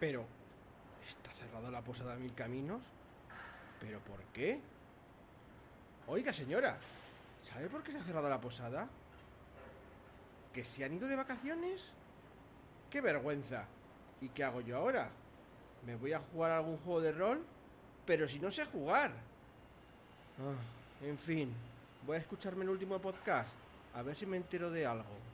Pero, ¿está cerrada la posada Mil Caminos? ¿Pero por qué? Oiga, señora, ¿sabe por qué se ha cerrado la posada? ¿Que se han ido de vacaciones? ¡Qué vergüenza! ¿Y qué hago yo ahora? ¿Me voy a jugar algún juego de rol? Pero si no sé jugar. Ah, en fin, voy a escucharme el último podcast, a ver si me entero de algo.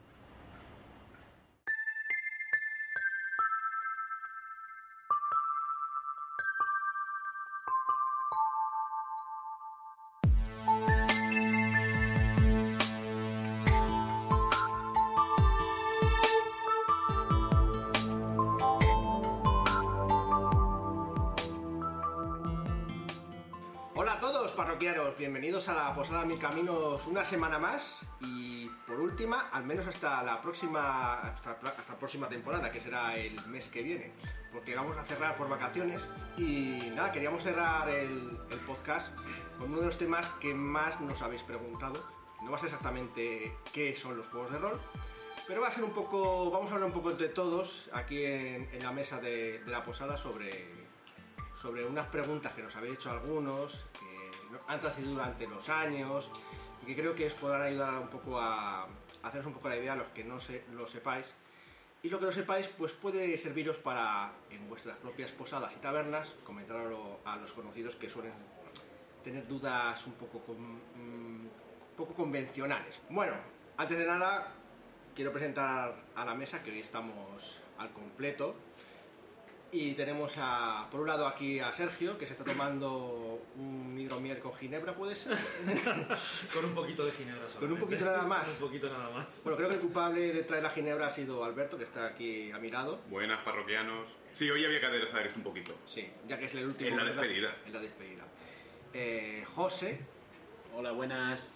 Posada Mil Caminos una semana más y por última, al menos hasta la próxima hasta, próxima temporada, que será el mes que viene, porque vamos a cerrar por vacaciones y nada, queríamos cerrar el, podcast con uno de los temas que más nos habéis preguntado. No va a ser exactamente qué son los juegos de rol, pero va a ser un poco, vamos a hablar un poco entre todos aquí en, la mesa de, la posada sobre sobre unas preguntas que nos habéis hecho algunos, que han trascendido durante los años y que creo que os podrán ayudar un poco a, haceros un poco la idea a los que no se, lo sepáis. Y lo que no sepáis, pues puede serviros para en vuestras propias posadas y tabernas comentarlo a los conocidos que suelen tener dudas un poco, con- mm, poco convencionales. Bueno, antes de nada, quiero presentar a la mesa que hoy estamos al completo. Y tenemos a, por un lado aquí a Sergio, que se está tomando un hidromiel con ginebra, ¿puede ser? Con un poquito de ginebra solamente. Con un poquito nada más. Un poquito nada más. Bueno, creo que el culpable de traer la ginebra ha sido Alberto, que está aquí a mi lado. Buenas parroquianos. Sí, hoy había que aderezar esto un poquito. Sí, ya que es el último. En la ¿verdad? despedida. En la despedida. Eh, José, Hola, buenas.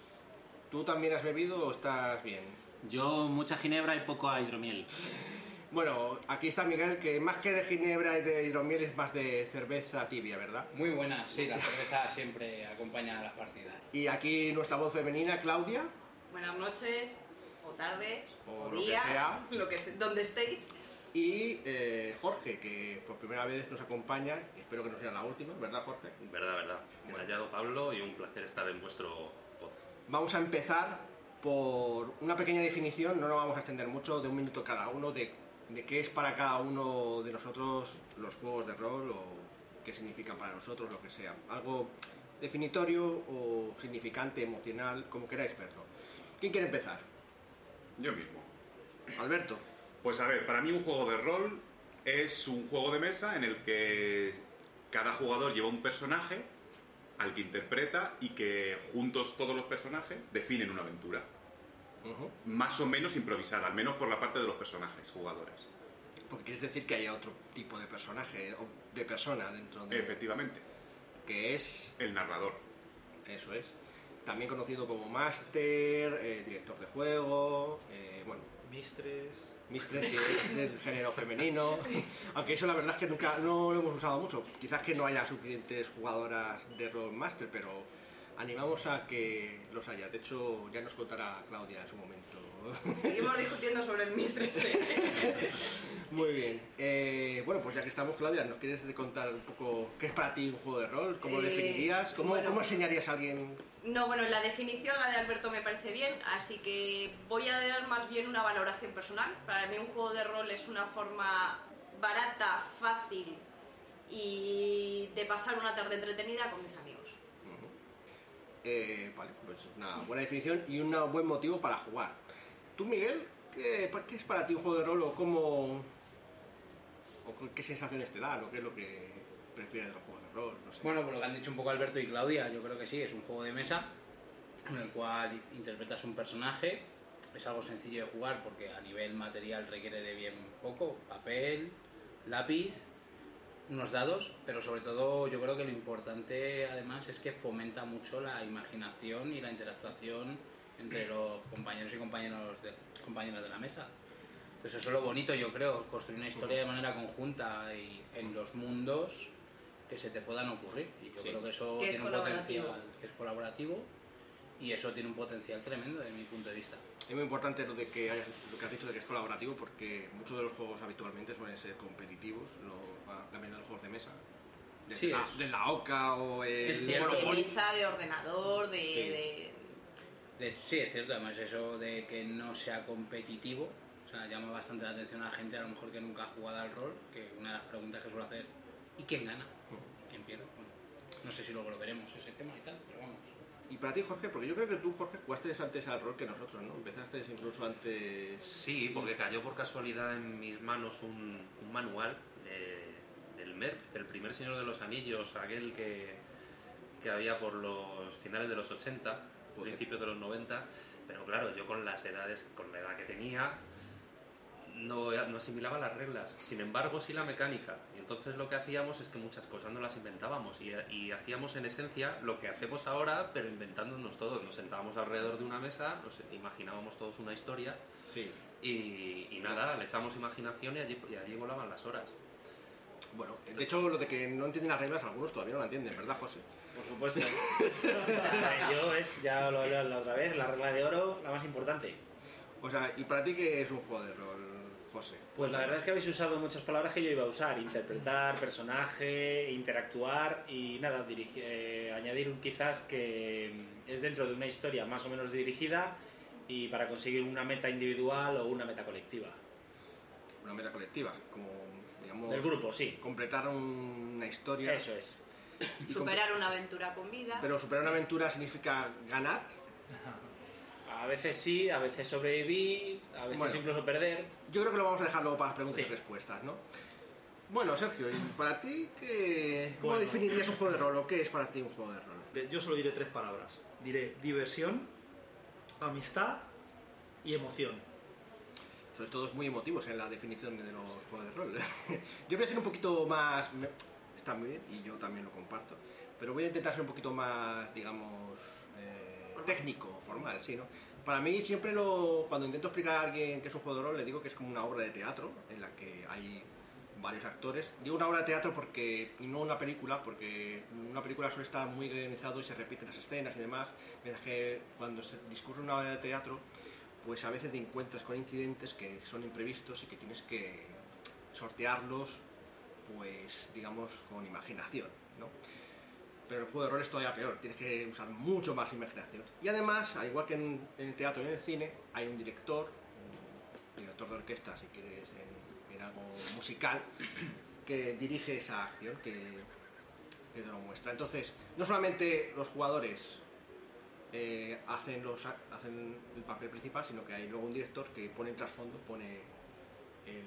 ¿tú también has bebido o estás bien? Yo mucha ginebra y poco hidromiel. Bueno, aquí está Miguel, que más que de ginebra y de hidromiel es más de cerveza tibia, ¿verdad? Muy buena, sí, la cerveza siempre acompaña a las partidas. Y aquí nuestra voz femenina, Claudia. Buenas noches, o tardes, O o, lo que días, sea. lo que se- donde estéis. Y eh, Jorge, que por primera vez nos acompaña, espero que no sea la última, ¿verdad Jorge? Verdad, verdad. Me Bueno. ha hallado Pablo y un placer estar en vuestro podcast. Vamos a empezar por una pequeña definición, no nos vamos a extender mucho, de un minuto cada uno, de, de qué es para cada uno de nosotros los juegos de rol o qué significan para nosotros, lo que sea. Algo definitorio o significante, emocional, como queráis verlo. ¿Quién quiere empezar? Yo mismo. Alberto. Pues a ver, para mí un juego de rol es un juego de mesa en el que cada jugador lleva un personaje al que interpreta y que juntos todos los personajes definen una aventura. Ujú. Más o menos improvisada, al menos por la parte de los personajes jugadores. Porque quieres decir que haya otro tipo de personaje o de persona dentro de... Efectivamente, Que es el narrador. Eso es. También conocido como máster, eh, director de juego, eh, bueno, Mistres. mistress si es del género femenino. Aunque eso la verdad es que nunca no lo hemos usado mucho. Quizás que no haya suficientes jugadoras de rol master, pero animamos a que los haya. De hecho, ya nos contará Claudia en su momento. Seguimos discutiendo sobre el Mistress. ¿eh? Muy bien. Eh, bueno, pues ya que estamos, Claudia, ¿nos quieres contar un poco qué es para ti un juego de rol? ¿Cómo lo Eh, definirías? ¿Cómo, bueno. ¿Cómo enseñarías a alguien No, bueno, la definición, la de Alberto, me parece bien, así que voy a dar más bien una valoración personal. Para mí un juego de rol es una forma barata, fácil y de pasar una tarde entretenida con mis amigos. Eh, vale, pues una buena definición y un buen motivo para jugar. Tú, Miguel, ¿qué, qué es para ti un juego de rol o cómo... o qué sensaciones te dan o qué es lo que prefieres de los juegos de rol? No sé. Bueno, por lo que han dicho un poco Alberto y Claudia, yo creo que sí, es un juego de mesa en el cual interpretas un personaje. Es algo sencillo de jugar porque a nivel material requiere de bien poco, papel, lápiz, unos dados, pero sobre todo yo creo que lo importante además es que fomenta mucho la imaginación y la interactuación entre los compañeros y compañeros de, compañeras de la mesa. Pues eso es lo bonito, yo creo, construir una historia de manera conjunta y en los mundos que se te puedan ocurrir. Y yo Sí. creo que eso Que es tiene un colaborativo. potencial que es colaborativo y eso tiene un potencial tremendo desde mi punto de vista. Es muy importante lo de que hayas- lo que has dicho de que es colaborativo porque muchos de los juegos habitualmente suelen ser competitivos, la mayoría de los juegos de mesa. Desde, Sí, la, desde la OCA o el de mesa, de ordenador, de, Sí. de- De hecho, sí, es cierto, además eso de que no sea competitivo, o sea, llama bastante la atención a la gente a lo mejor que nunca ha jugado al rol, que una de las preguntas que suelo hacer, ¿y quién gana? ¿Quién pierde? Bueno, no sé si luego lo veremos ese tema y tal, pero vamos. Y para ti, Jorge, porque yo creo que tú, Jorge, jugaste antes al rol que nosotros, ¿no? Empezaste incluso antes... Sí, porque cayó por casualidad en mis manos un, un manual MERP, del primer Señor de los Anillos, aquel que, que había por los finales de los 80, Joder. principios de los 90, pero claro, yo con las edades, con la edad que tenía, no, no asimilaba las reglas, sin embargo sí la mecánica. Y entonces lo que hacíamos es que muchas cosas no las inventábamos y, y hacíamos en esencia lo que hacemos ahora, pero inventándonos todo. Nos sentábamos alrededor de una mesa, nos imaginábamos todos una historia Sí. y, y nada, le echamos imaginación y allí, y allí volaban las horas. Bueno, de hecho, lo de que no entienden las reglas, algunos todavía no la entienden, ¿verdad, José? Por supuesto. Yo es, ya lo hablé la otra vez, la regla de oro, la más importante. O sea, ¿y para ti qué es un juego de rol, José? Pues la verdad es que habéis usado muchas palabras que yo iba a usar. Interpretar, personaje, interactuar y nada, dirigi- eh, añadir un quizás que es dentro de una historia más o menos dirigida y para conseguir una meta individual o una meta colectiva. Una meta colectiva, como, digamos... Del grupo, sí. Completar un- una historia. Eso es. y superar una aventura con vida. Pero superar una aventura significa ganar. A veces sí, a veces sobrevivir, a veces Bueno. incluso perder. Yo creo que lo vamos a dejar luego para las preguntas Sí. y respuestas, ¿no? Bueno, Sergio, ¿y para ti qué, cómo Bueno. definirías un juego de rol o qué es para ti un juego de rol? Yo solo diré tres palabras. Diré diversión, amistad y emoción. Sois todos muy emotivos en la definición de los juegos de rol. yo voy a ser un poquito más... Está muy bien y yo también lo comparto. Pero voy a intentar ser un poquito más, digamos, eh, técnico, formal, sí, ¿no? Para mí siempre lo... Cuando intento explicar a alguien que es un juego de rol, le digo que es como una obra de teatro en la que hay varios actores. Digo una obra de teatro porque y no una película, porque una película suele estar muy guionizado y se repiten las escenas y demás, mientras que cuando se discurre una obra de teatro, pues a veces te encuentras con incidentes que son imprevistos y que tienes que sortearlos, pues digamos con imaginación, ¿no? Pero el juego de rol es todavía peor, tienes que usar mucho más imaginación. Y además, al igual que en, el teatro y en el cine, hay un director, un director de orquesta, si quieres, en algo musical, que dirige esa acción, que, que te lo muestra. Entonces, no solamente los jugadores eh, hacen, los, hacen el papel principal, sino que hay luego un director que pone el trasfondo, pone el,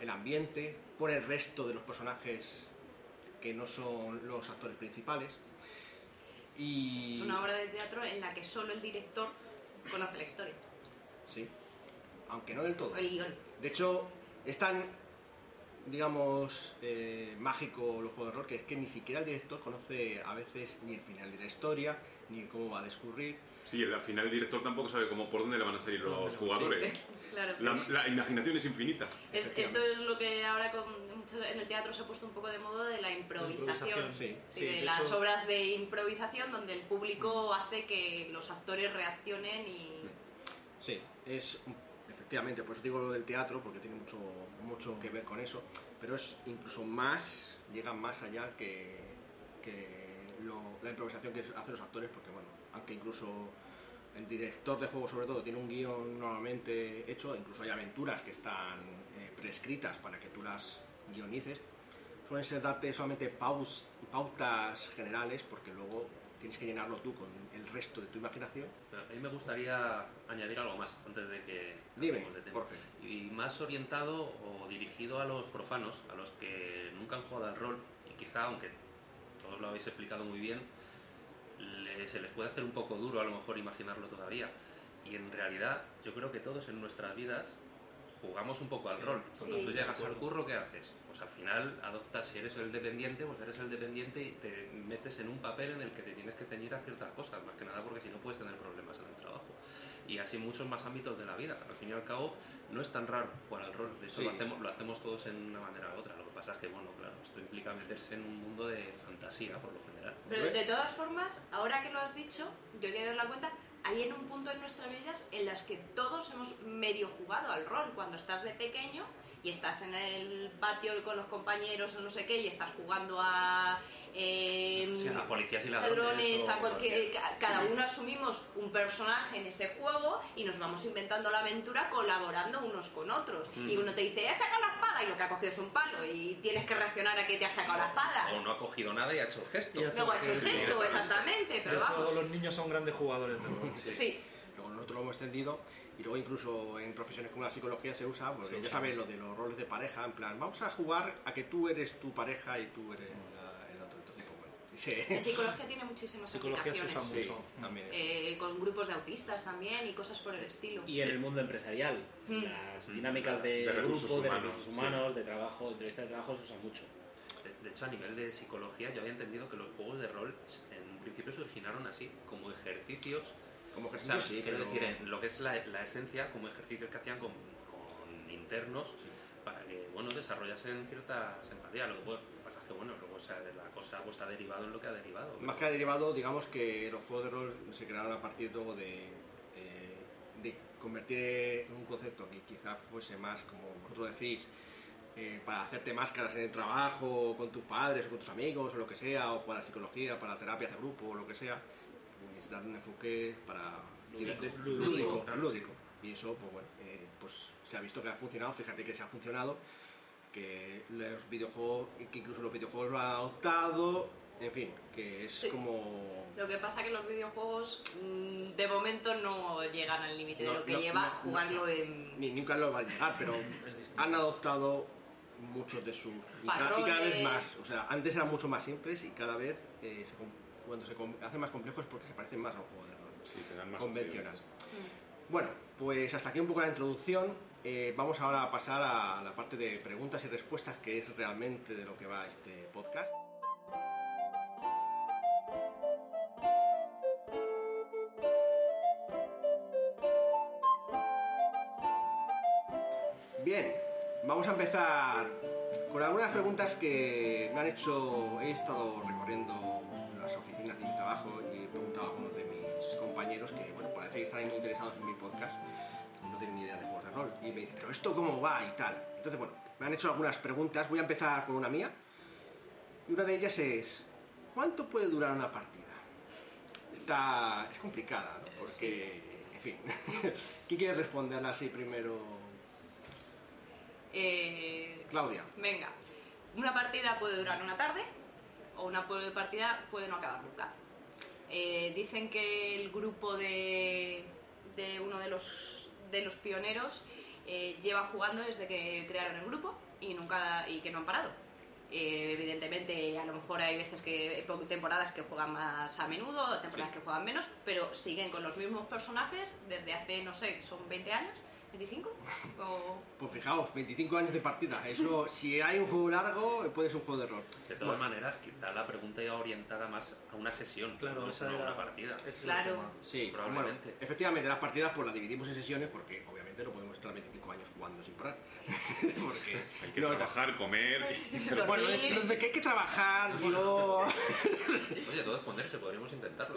el ambiente, pone el resto de los personajes que no son los actores principales. Y... Es una obra de teatro en la que solo el director conoce la historia, Sí, aunque no del todo. el guion. De hecho, es tan, digamos, eh, mágico los juegos de rol que es que ni siquiera el director conoce a veces ni el final de la historia, ni cómo va a discurrir. Sí, al final el director tampoco sabe cómo por dónde le van a salir los jugadores. Claro. La, la imaginación es infinita. Es- esto es lo que ahora con mucho- en el teatro se ha puesto un poco de moda de la improvisación. improvisación, Sí. Sí, Sí, de, de las hecho- obras de improvisación donde el público hace que los actores reaccionen y... Sí, es efectivamente, por eso digo lo del teatro, porque tiene mucho, mucho que ver con eso, pero es incluso más, llega más allá que, que lo- la improvisación que hacen los actores, porque bueno, aunque incluso el director de juego sobre todo tiene un guion normalmente hecho, incluso hay aventuras que están eh, prescritas para que tú las guionices, suelen ser darte solamente paus- pautas generales, porque luego tienes que llenarlo tú con el resto de tu imaginación. A mí me gustaría añadir algo más antes de que Dime, de tema. Jorge. Y más orientado o dirigido a los profanos, a los que nunca han jugado al rol y quizá, aunque todos lo habéis explicado muy bien, le- se les puede hacer un poco duro a lo mejor imaginarlo todavía. Y en realidad yo creo que todos en nuestras vidas jugamos un poco al rol. Cuando Sí. tú llegas al curro, ¿qué haces? Pues al final adoptas, si eres el dependiente, pues eres el dependiente y te metes en un papel en el que te tienes que ceñir a ciertas cosas, más que nada porque si no puedes tener problemas en el trabajo. Y así en muchos más ámbitos de la vida. Al fin y al cabo, no es tan raro jugar al rol. De hecho, Sí. lo, hacemos, lo hacemos todos en una manera u otra. Lo que pasa es que, bueno, claro, esto implica meterse en un mundo de fantasía, por lo general. Pero de todas formas, ahora que lo has dicho, yo he dado la cuenta, hay en un punto en nuestras vidas en las que todos hemos medio jugado al rol. Cuando estás de pequeño y estás en el patio con los compañeros o no sé qué y estás jugando a... eh, Sí, a policías y ladrones. ladrones, a cualquier, cualquier- ca- cada uno asumimos un personaje en ese juego y nos vamos inventando la aventura colaborando unos con otros. Mm. Y uno te dice, he sacado la espada y lo que ha cogido es un palo y tienes que reaccionar a que te ha sacado la espada. O no ha cogido nada y ha hecho el gesto. Y ha hecho el gesto, exactamente, De pero hecho, vamos. los niños son grandes jugadores de rol. Sí. Luego nosotros lo hemos extendido y luego incluso en profesiones como la psicología se usa, porque ya sabes lo de los roles de pareja, en plan, vamos a jugar a que tú eres tu pareja y tú eres. Se- En psicología tiene muchísimas Psicología se usa aplicaciones. Sí, mucho. también. Eh, con grupos de autistas también y cosas por el estilo. Y en el mundo empresarial, Mm. las dinámicas de, De recursos grupo, de humanos, recursos sí. humanos, de trabajo, entrevista de trabajo se usa mucho. De, de hecho, a nivel de psicología, yo había entendido que los juegos de rol en un principio se originaron así, como ejercicios. Como O sea, ejercicio, sí, quiero pero- decir, en lo que es la, la esencia, como ejercicios que hacían con, con internos para que, bueno, desarrollasen cierta simpatía. Lo que bueno, pasa es que, bueno, luego o sea, la cosa pues, ha derivado en lo que ha derivado. Más que ha derivado, digamos que los juegos de rol se crearon a partir luego de, eh, de convertir en un concepto que quizás fuese más, como vosotros decís, eh, para hacerte máscaras en el trabajo, con tus padres o con tus amigos o lo que sea, o para psicología, para terapias de grupo o lo que sea, pues dar un enfoque para Lúdico. de- Lúdico, lúdico, claro, lúdico. Y eso, pues bueno, eh, pues se ha visto que ha funcionado, fíjate que se ha funcionado, que los videojuegos, que incluso los videojuegos lo han adoptado, en fin, que es Sí. como... Lo que pasa que los videojuegos mm, de momento no llegan al límite de No, lo que no, lleva no, jugarlo no. en... Ni nunca lo va a llegar, pero Es han adoptado muchos de sus... Y, ca- y cada vez más, o sea, antes eran mucho más simples y cada vez eh, se cuando se hacen más complejos es porque se parecen más a un juego de rol Sí, más convencional. opciones. Bueno, pues hasta aquí un poco la introducción. Eh, vamos ahora a pasar a la parte de preguntas y respuestas, que es realmente de lo que va este podcast. Bien, vamos a empezar con algunas preguntas que me han hecho. He estado recorriendo las oficinas de mi trabajo y he preguntado a algunos de mis compañeros que, bueno, parece que están interesados en mi podcast, no tienen ni idea de juegos de rol. Y me dicen, pero esto cómo va y tal. Entonces, bueno, me han hecho algunas preguntas. Voy a empezar con una mía. Y una de ellas es: ¿cuánto puede durar una partida? Está. es complicada, ¿no? Porque, en fin. ¿Quién quiere responderla así primero? Eh, Claudia. venga, una partida puede durar una tarde o una partida puede no acabar nunca. Eh, dicen que el grupo de, de uno de los, de los pioneros eh, lleva jugando desde que crearon el grupo y, nunca, y que no han parado. Eh, evidentemente, a lo mejor hay veces que temporadas que juegan más a menudo, temporadas que juegan menos, pero siguen con los mismos personajes desde hace, no sé, son 20 años, 25 o Pues fijaos, 25 años de partida. Eso, si hay un juego largo, puede ser un juego de rol. De todas Bueno, maneras, quizá la pregunta iba orientada más a una sesión, Claro, no esa a una partida. Claro. Sí, probablemente. bueno, efectivamente, las partidas pues las dividimos en sesiones porque obviamente no podemos estar 25 años jugando sin parar. porque Hay que no, trabajar, comer. y- bueno, desde que hay que trabajar, digo... Oye, todo es ponerse, podríamos intentarlo.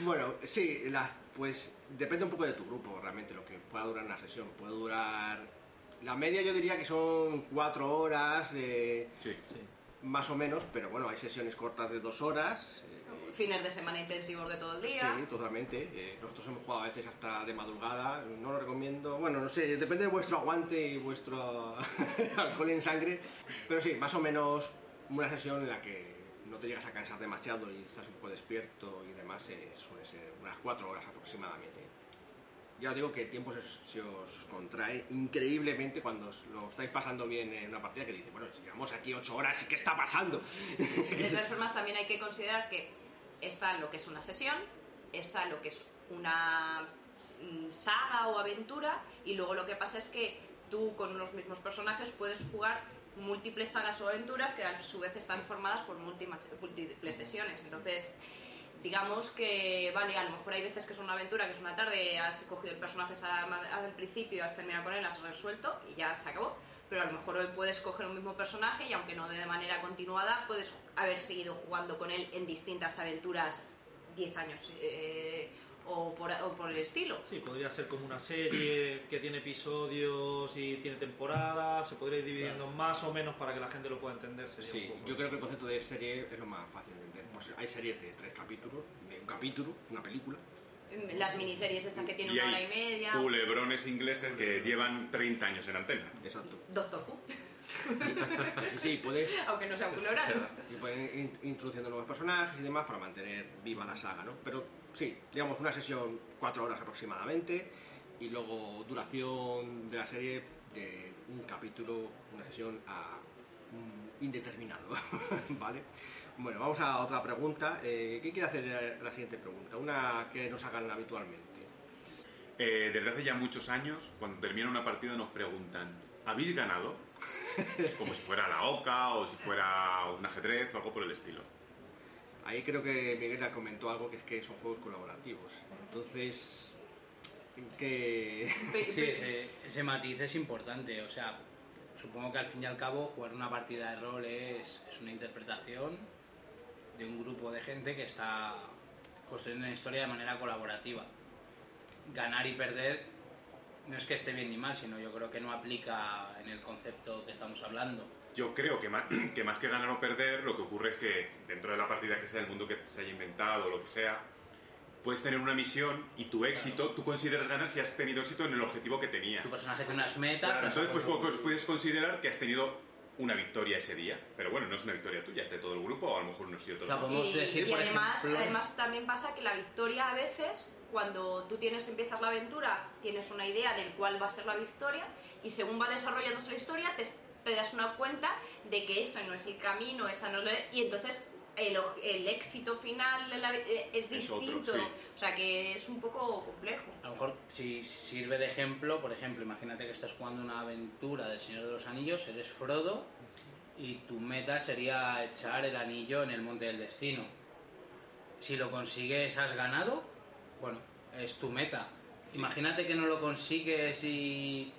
Bueno, sí, las, pues depende un poco de tu grupo realmente lo que pueda durar una sesión. Puede durar... La media yo diría que son cuatro horas, eh, Sí. Sí. más o menos, pero bueno, hay sesiones cortas de dos horas. eh, fines de semana intensivos de todo el día. Sí, totalmente. Eh, nosotros hemos jugado a veces hasta de madrugada. No lo recomiendo. Bueno, no sé, depende de vuestro aguante y vuestro alcohol en sangre. Pero sí, más o menos una sesión en la que no te llegas a cansar demasiado y estás un poco despierto y demás, eh, suele ser unas cuatro horas aproximadamente. Ya os digo que el tiempo se, se os contrae increíblemente cuando os lo estáis pasando bien en una partida que dice, bueno, si llevamos aquí ocho horas, ¿y qué está pasando? De todas formas, también hay que considerar que está lo que es una sesión, está lo que es una saga o aventura, y luego lo que pasa es que tú con los mismos personajes puedes jugar múltiples sagas o aventuras que a su vez están formadas por múltiples sesiones. Entonces, digamos que, vale, a lo mejor hay veces que es una aventura, que es una tarde, has cogido el personaje al principio, has terminado con él, has resuelto y ya se acabó. Pero a lo mejor hoy puedes coger un mismo personaje y aunque no de manera continuada, puedes haber seguido jugando con él en distintas aventuras 10 años eh, o, por, o por el estilo. Sí, podría ser como una serie que tiene episodios y tiene temporadas, se podría ir dividiendo más o menos para que la gente lo pueda entender. sería Sí, un poco yo creo que el concepto de serie es lo más fácil de entender. Pues hay series de tres capítulos, de un capítulo, una película. Las miniseries estas que tienen Y una hora y media. culebrones ingleses que llevan 30 años en antena. Exacto. Doctor Who, Sí, sí, puedes aunque no sea un culebrón. y pueden ir introduciendo nuevos personajes y demás para mantener viva la saga, ¿no? Pero sí, digamos una sesión cuatro horas aproximadamente y luego duración de la serie de un capítulo, una sesión a indeterminado, ¿vale? Bueno, vamos a otra pregunta. Eh, ¿Qué quiere hacer la- la siguiente pregunta? Una que nos hagan habitualmente. Eh, desde hace ya muchos años, cuando termina una partida nos preguntan, ¿habéis ganado? Como si fuera la OCA o si fuera un ajedrez o algo por el estilo. Ahí creo que Miguel ya comentó algo que es que son juegos colaborativos. Entonces, que Sí, ese, ese matiz es importante. O sea, supongo que al fin y al cabo jugar una partida de rol es, es una interpretación de un grupo de gente que está construyendo una historia de manera colaborativa. Ganar y perder no es que esté bien ni mal, sino yo creo que no aplica en el concepto que estamos hablando. Yo creo que más, que más que ganar o perder, lo que ocurre es que dentro de la partida que sea, el mundo que se haya inventado o lo que sea, puedes tener una misión y tu éxito, tú consideras ganar si has tenido éxito en el objetivo que tenías. Tu personaje tiene unas metas. Claro, entonces pues, pues, puedes considerar que has tenido una victoria ese día. Pero bueno, no es una victoria tuya, es de todo el grupo, o a lo mejor unos y otros Claro, no. Podemos y, decir, y además, ejemplo- además también pasa que la victoria a veces, cuando tú tienes empiezas la aventura, tienes una idea del cuál va a ser la victoria y según va desarrollándose la historia te, te das una cuenta de que eso no es el camino, esa no es la- y entonces el, oj- el éxito final de la- eh, es Es otro, distinto, sí. o sea que es un poco complejo. A lo mejor si si sirve de ejemplo, por ejemplo, imagínate que estás jugando una aventura del Señor de los Anillos, eres Frodo y tu meta sería echar el anillo en el Monte del Destino. Si lo consigues, has ganado, bueno, es tu meta. Imagínate que no lo consigues y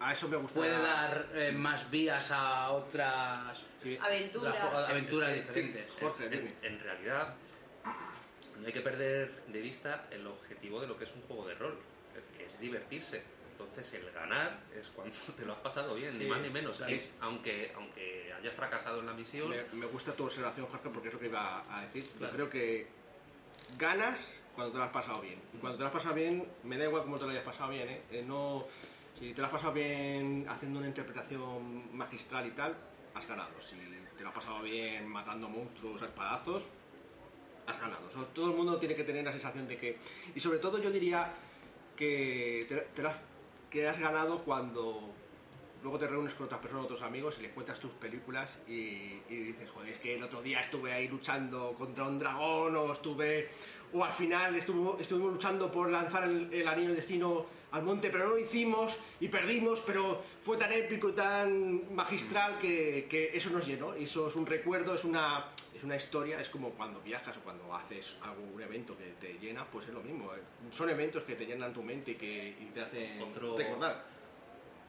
a eso me gusta. puede dar eh, más vías a otras Sí. Aventuras. a- aventuras Es que- diferentes. Jorge, En, dime. en realidad, no hay que perder de vista el objetivo de lo que es un juego de rol, que es divertirse. Entonces, el ganar es cuando te lo has pasado bien, Sí, ni más ni menos. claro. Es- aunque, aunque hayas fracasado en la misión, Me, me gusta tu observación, Jorge, porque es lo que iba a decir. Yo creo que ganas cuando te lo has pasado bien. Y cuando te lo has pasado bien, me da igual cómo te lo hayas pasado bien, ¿eh? Eh, no, si te lo has pasado bien haciendo una interpretación magistral y tal, has ganado. Si te lo has pasado bien matando monstruos a espadazos, has ganado. Todo el mundo tiene que tener la sensación de que... Y sobre todo yo diría que te, has, ganado cuando luego te reúnes con otras personas, otros amigos y les cuentas tus películas y, y dices, joder, es que el otro día estuve ahí luchando contra un dragón o estuve... O al final estuvo, estuvimos luchando por lanzar el, el anillo del destino al monte, pero no lo hicimos y perdimos, pero fue tan épico y tan magistral que, que eso nos llenó. Eso es un recuerdo, es una, es una historia, es como cuando viajas o cuando haces algún evento que te llena, pues es lo mismo. Son eventos que te llenan tu mente y que y te hacen Otro- recordar.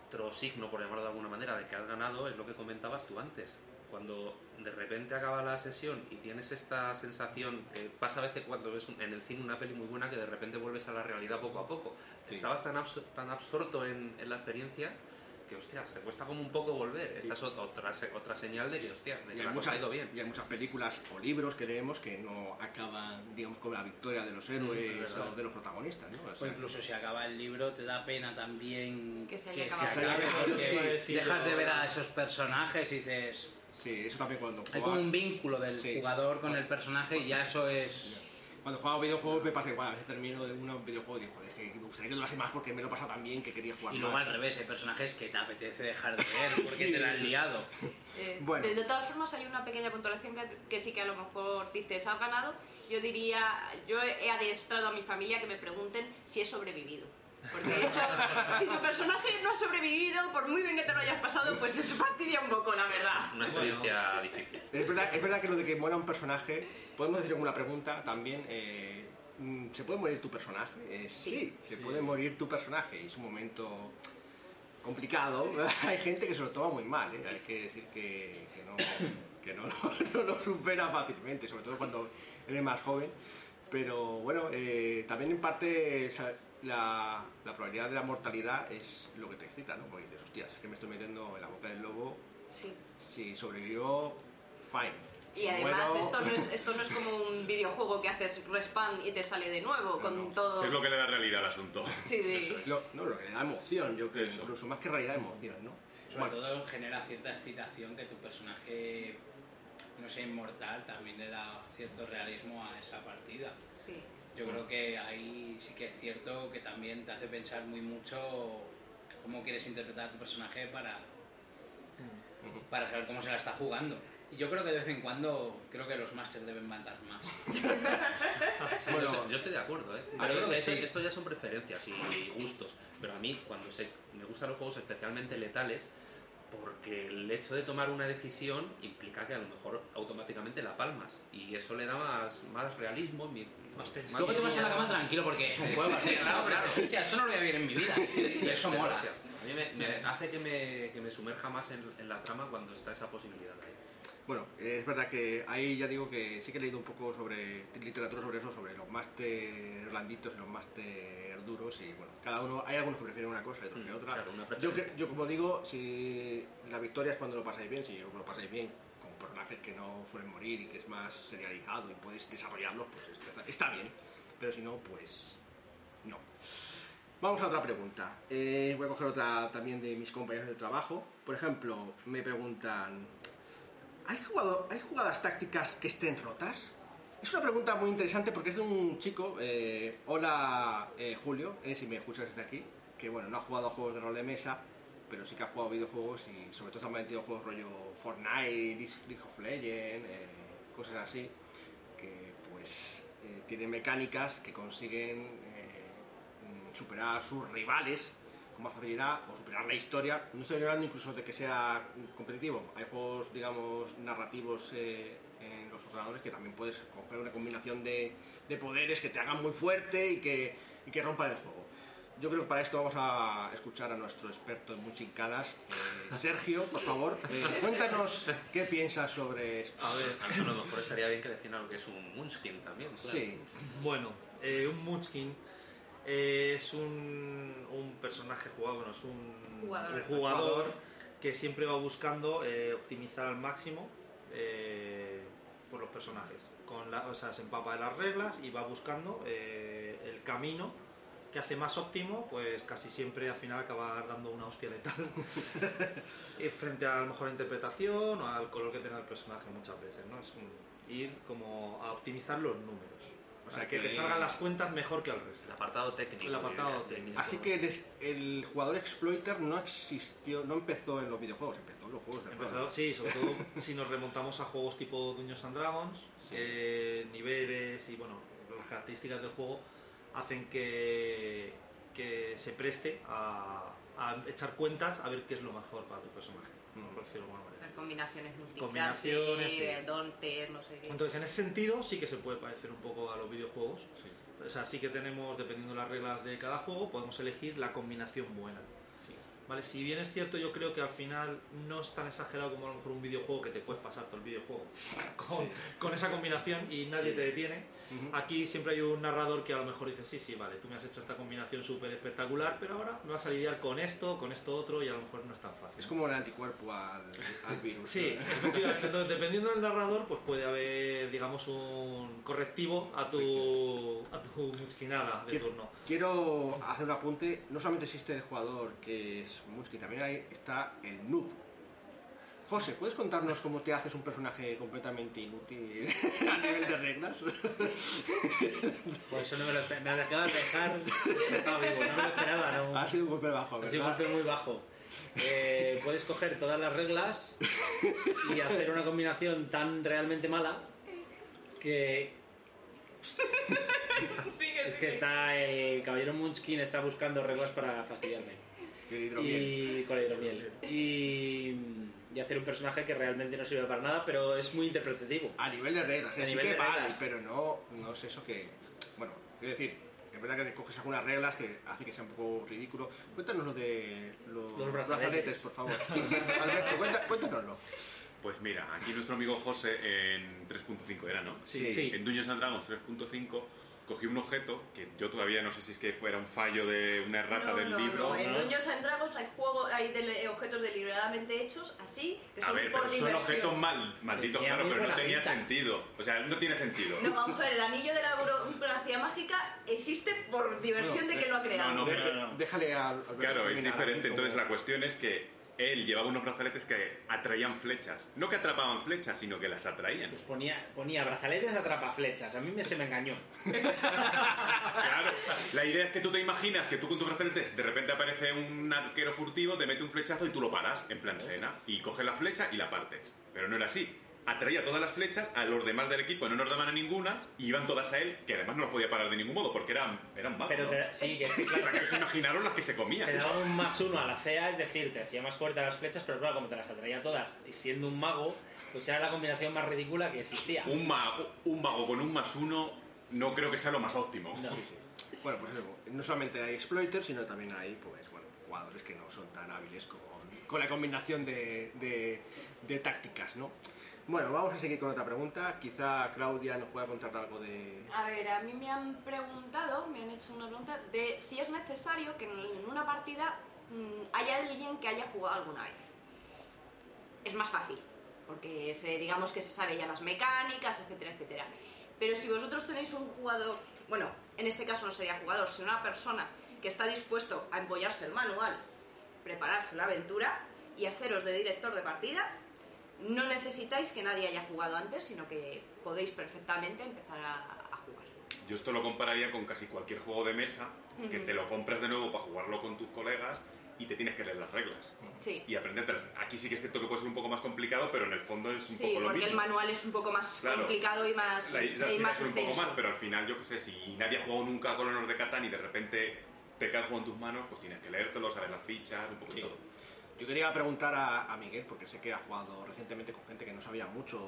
otro signo, por llamarlo de alguna manera, de que has ganado es lo que comentabas tú antes. Cuando de repente acaba la sesión y tienes esta sensación que pasa a veces cuando ves un- en el cine una peli muy buena que de repente vuelves a la realidad poco a poco. Sí. Estabas tan, absor- tan absorto en, en la experiencia que, hostias, te cuesta como un poco volver. Esta es ot- otra, otra señal de que, hostias, de Y que la cosa ha ido bien. y hay muchas películas o libros que leemos que no acaban, digamos, con la victoria de los héroes es verdad. o de los protagonistas, ¿no? O O sea, incluso si acaba el libro, te da pena también Que se haya se acabado. acabe, dejas de ver a esos personajes y dices. Sí, eso también cuando Hay jugaba, como un vínculo del Sí. jugador con el personaje y ya eso es. cuando jugaba videojuegos me pasa igual, a veces termino de un videojuego y digo, joder, es que me gustaría que durase más porque me lo he pasado tan bien que quería jugar Y luego más. al revés, hay personajes que te apetece dejar de ver porque Sí, te la has liado. Eh, Bueno. de, de todas formas hay una pequeña puntuación que, que sí que a lo mejor dices, has ganado. Yo diría, yo he adestrado a mi familia que me pregunten si he sobrevivido. Porque eso, si tu personaje no ha sobrevivido, por muy bien que te lo hayas pasado, pues eso fastidia un poco, la verdad. Una experiencia difícil. Es verdad, es verdad que lo de que muera un personaje, podemos decir alguna pregunta también. eh, mm, ¿Se puede morir tu personaje? Eh, sí, se puede morir tu personaje. y Es un momento complicado. Hay gente que se lo toma muy mal. ¿eh? Hay que decir que, que no, que no, lo- no lo supera fácilmente, sobre todo cuando eres más joven. Pero bueno, eh, también en parte o sea, la, la probabilidad de la mortalidad es lo que te excita, ¿no? Porque dices, hostias, es que me estoy metiendo en la boca del lobo. Sí. Si sobrevivió, fine. Y Si además muero- esto no, es, esto no es como un videojuego que haces respawn y te sale de nuevo con no. todo... Es lo que le da realidad al asunto. Sí, sí. Lo, no, lo que le da emoción, yo creo, Eso. incluso más que realidad, emoción, ¿no? Sobre Bueno, todo genera cierta excitación que tu personaje no sea inmortal, también le da cierto realismo a esa partida. sí. Yo creo que ahí sí que es cierto que también te hace pensar muy mucho cómo quieres interpretar a tu personaje para, para saber cómo se la está jugando. Y yo creo que de vez en cuando creo que los masters deben mandar más. Sí, Bueno. yo, estoy, yo estoy de acuerdo, ¿eh? Yo Pero creo que eso- sí. Esto ya son preferencias y gustos. Pero a mí, cuando se, me gustan los juegos especialmente letales, porque el hecho de tomar una decisión implica que a lo mejor automáticamente la palmas. Y eso le da más, más realismo. mi- Más tensión. Luego te vas a la cama tranquilo porque es un juego así, claro, claro. Hostia, esto no lo voy a vivir en mi vida. Y eso mola. A mí me, me hace que me, que me sumerja más en, en la trama cuando está esa posibilidad ahí. bueno, es verdad que ahí ya digo que sí que he leído un poco sobre literatura sobre eso, sobre los máster blanditos y los máster duros y bueno, cada uno, hay algunos que prefieren una cosa y otros que Mm, otra. claro, una yo, que, yo como digo, si la victoria es cuando lo pasáis bien, si lo pasáis bien personajes que no suelen morir y que es más serializado y puedes desarrollarlos, pues está, está bien. Pero si no, pues no. Vamos a otra pregunta. Eh, voy a coger otra también de mis compañeros de trabajo. Por ejemplo, me preguntan, ¿hay, jugado, ¿hay jugadas tácticas que estén rotas? Es una pregunta muy interesante porque es de un chico, eh, hola eh, Julio, eh, si me escuchas desde aquí, que bueno, no ha jugado a juegos de rol de mesa, pero sí que ha jugado videojuegos y sobre todo está metido en juegos rollo Fortnite, League of Legends, cosas así, que pues eh, tienen mecánicas que consiguen eh, superar a sus rivales con más facilidad o superar la historia. No estoy hablando incluso de que sea competitivo. Hay juegos, digamos, narrativos eh, en los ordenadores que también puedes coger una combinación de, de poderes que te hagan muy fuerte y que, y que rompan el juego. Yo creo que para esto vamos a escuchar a nuestro experto en muchincadas, eh, Sergio, por favor, eh, cuéntanos qué piensas sobre esto. A ver, A lo mejor estaría bien que defina lo que es un Munchkin también. claro. Sí, bueno, eh, un Munchkin eh, es un, un personaje jugado, bueno, es un Jugador. un jugador que siempre va buscando eh, optimizar al máximo eh, por los personajes. Con la, o sea, se empapa de las reglas y va buscando eh, el camino que hace más óptimo, pues casi siempre al final acaba dando una hostia letal frente a la mejor interpretación o al color que tenga el personaje muchas veces, ¿no? Es un- ir como a optimizar los números. O sea, que, que- te salgan las cuentas mejor que al resto. El apartado técnico. El apartado técnico. Así que des- el jugador exploiter no existió, no empezó en los videojuegos, empezó en los juegos de rol. Empezó, sí, sobre todo si nos remontamos a juegos tipo Dungeons and Dragons, que niveles y bueno, las características del juego hacen que, que se preste a, a echar cuentas a ver qué es lo mejor para tu personaje, Mm. por decirlo de alguna manera. Combinaciones multiclase, Combinaciones, sí. no sé qué. Entonces, en ese sentido, sí que se puede parecer un poco a los videojuegos. O sea, sí que tenemos, dependiendo de las reglas de cada juego, podemos elegir la combinación buena. ¿Vale? Si bien es cierto, yo creo que al final no es tan exagerado como a lo mejor un videojuego que te puedes pasar todo el videojuego con, con esa combinación y nadie te detiene. Aquí siempre hay un narrador que a lo mejor dice, sí, sí, vale, tú me has hecho esta combinación súper espectacular, pero ahora me vas a lidiar con esto, con esto otro y a lo mejor no es tan fácil. Es como el anticuerpo al, al virus. Sí. Entonces, dependiendo del narrador, pues puede haber, digamos, un correctivo a tu, a tu muchkinada de Quiero, turno. quiero hacer un apunte. No solamente existe el jugador que es También hay, está el noob. José, ¿puedes contarnos cómo te haces un personaje completamente inútil a nivel de reglas? Pues eso no me lo, me lo acabas de dejar. No me lo esperaba, no. ha sido un golpe bajo, Ha sido un ¿verdad? golpe muy bajo. Eh, puedes coger todas las reglas y hacer una combinación tan realmente mala que Sigue, es que está el caballero Munchkin está buscando reglas para fastidiarme. Hidromiel. Y con la hidromiel. Y, y hacer un personaje que realmente no sirve para nada, pero es muy interpretativo. A nivel de reglas, A sí nivel que de vale, reglas. pero no, no es eso que... Bueno, quiero decir, es verdad que coges algunas reglas que hace que sea un poco ridículo. Cuéntanos lo de los, Los brazaletes. por favor. Alberto, cuenta- cuéntanoslo. Pues mira, aquí nuestro amigo José en 3.5 era, ¿no? Sí. Sí. En Dungeons and Dragons 3.5 cogió un objeto que yo todavía no sé si es que fuera un fallo de una errata No, del no, libro. no, En. Dungeons and Dragons hay, juego, hay objetos deliberadamente hechos así, que A son ver, por pero son diversión. objetos mal, malditos, claro, pero no tenía pinta. sentido. O sea, no tiene sentido. No, vamos a ver, el anillo de la burocracia mágica existe por diversión de que lo ha creado. no, no, De-. Déjale a Claro, es diferente. Entonces la cuestión es que él llevaba unos brazaletes que atraían flechas. No que atrapaban flechas, sino que las atraían. Pues ponía, ponía brazaletes atrapa flechas. A mí me, se me engañó. Claro, la idea es que tú te imaginas que tú con tus brazaletes de repente aparece un arquero furtivo, te mete un flechazo y tú lo paras, en plan sena, y coges la flecha y la partes. Pero no era así. Atraía todas las flechas, a los demás del equipo no nos daban a ninguna, y iban todas a él, que además no las podía parar de ningún modo, porque eran, eran magos. Pero ¿no? te- sí, que O sea, que os imaginaron las que se comían. te daba un más uno a la CEA, es decir, te hacía más fuerte a las flechas, pero claro, como te las atraía todas y siendo un mago, pues era la combinación más ridícula que existía. Un mago, un mago con un más uno no creo que sea lo más óptimo. No. Bueno, pues eso, no solamente hay exploiters, sino también hay pues, bueno, jugadores que no son tan hábiles con, con la combinación de, de- de tácticas, ¿no? Bueno, vamos a seguir con otra pregunta. Quizá Claudia nos pueda contar algo de... A ver, a mí me han preguntado, me han hecho una pregunta de si es necesario que en una partida mm, haya alguien que haya jugado alguna vez. Es más fácil, porque se, digamos que se sabe ya las mecánicas, etcétera, etcétera. Pero si vosotros tenéis un jugador, bueno, en este caso no sería jugador, sino una persona que está dispuesto a empollarse el manual, prepararse la aventura y haceros de director de partida, no necesitáis que nadie haya jugado antes, sino que podéis perfectamente empezar a, a jugar. Yo esto lo compararía con casi cualquier juego de mesa, que Ujú. te lo compras de nuevo para jugarlo con tus colegas y te tienes que leer las reglas. Sí. Y aprendértelas. Aquí sí que es cierto que puede ser un poco más complicado, pero en el fondo es un Sí, poco lo porque mismo. el manual es un poco más Claro. complicado y más, La y isla sí más es un poco extenso. más, pero al final, yo qué sé, si nadie ha jugado nunca a Colonos de Catán y de repente te cae el juego en tus manos, pues tienes que leértelo, saber las fichas, un poco Sí. Yo quería preguntar a, Miguel, porque sé que ha jugado recientemente con gente que no sabía mucho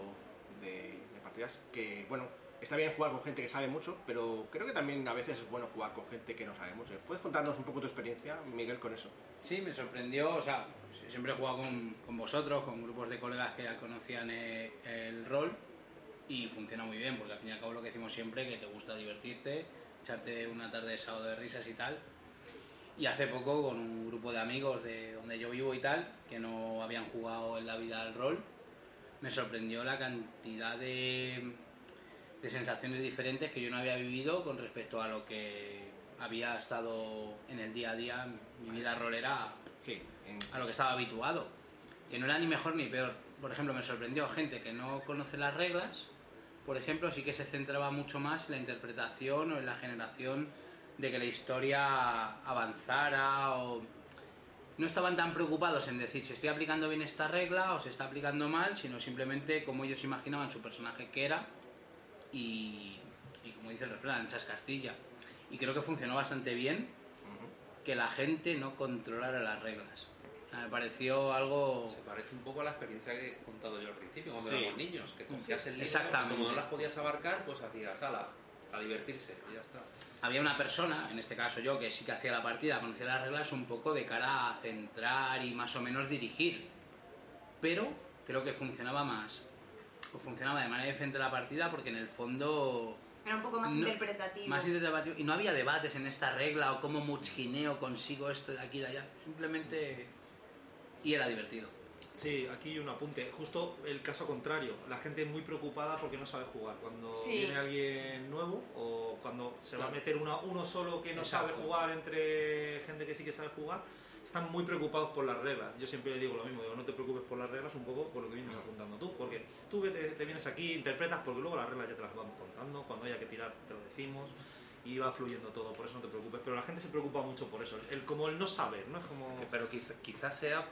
de, de partidas, que bueno, está bien jugar con gente que sabe mucho, pero creo que también a veces es bueno jugar con gente que no sabe mucho. ¿Puedes contarnos un poco tu experiencia, Miguel, con eso? Sí, me sorprendió, o sea, siempre he jugado con, vosotros, con grupos de colegas que ya conocían eh, el rol y funciona muy bien, porque al fin y al cabo lo que decimos siempre, que te gusta divertirte, echarte una tarde de sábado de risas y tal. Y hace poco con un grupo de amigos de donde yo vivo y tal, que no habían jugado en la vida al rol, me sorprendió la cantidad de, de sensaciones diferentes que yo no había vivido con respecto a lo que había estado en el día a día, mi vida rolera, Sí, a lo que estaba habituado. Que no era ni mejor ni peor. Por ejemplo, me sorprendió gente que no conoce las reglas, por ejemplo, sí que se centraba mucho más en la interpretación o en la generación de que la historia avanzara o no estaban tan preocupados en decir si estoy aplicando bien esta regla o se está aplicando mal, sino simplemente como ellos imaginaban su personaje que era y, y como dice el refrán, anchas Castilla. Y creo que funcionó bastante bien que la gente no controlara las reglas. Me pareció algo... Se parece un poco a la experiencia que he contado yo al principio, cuando Sí. éramos niños, que cogías el libro Exactamente. y como no las podías abarcar, pues hacías ala, a divertirse y ya está. Había una persona, en este caso yo, que sí que hacía la partida, conocía las reglas un poco de cara a centrar y más o menos dirigir. Pero creo que funcionaba más, o funcionaba de manera diferente la partida porque en el fondo... Era un poco más No, interpretativo. Más interpretativo. Y no había debates en esta regla o cómo muchineo consigo esto de aquí y de allá. Simplemente... Y era divertido. Sí, aquí un apunte. Justo el caso contrario. La gente es muy preocupada porque no sabe jugar. Cuando Sí. viene alguien nuevo o cuando se va a meter una- uno solo que no Exacto. sabe jugar entre gente que sí que sabe jugar, están muy preocupados por las reglas. Yo siempre le digo lo mismo, digo, no te preocupes por las reglas, un poco por lo que vienes apuntando tú. Porque tú vete- te vienes aquí, interpretas, porque luego las reglas ya te las vamos contando. Cuando haya que tirar, te lo decimos. Y va fluyendo todo, por eso no te preocupes. Pero la gente se preocupa mucho por eso. El, como el no saber, ¿no? Es como... Pero quiz- quizás sea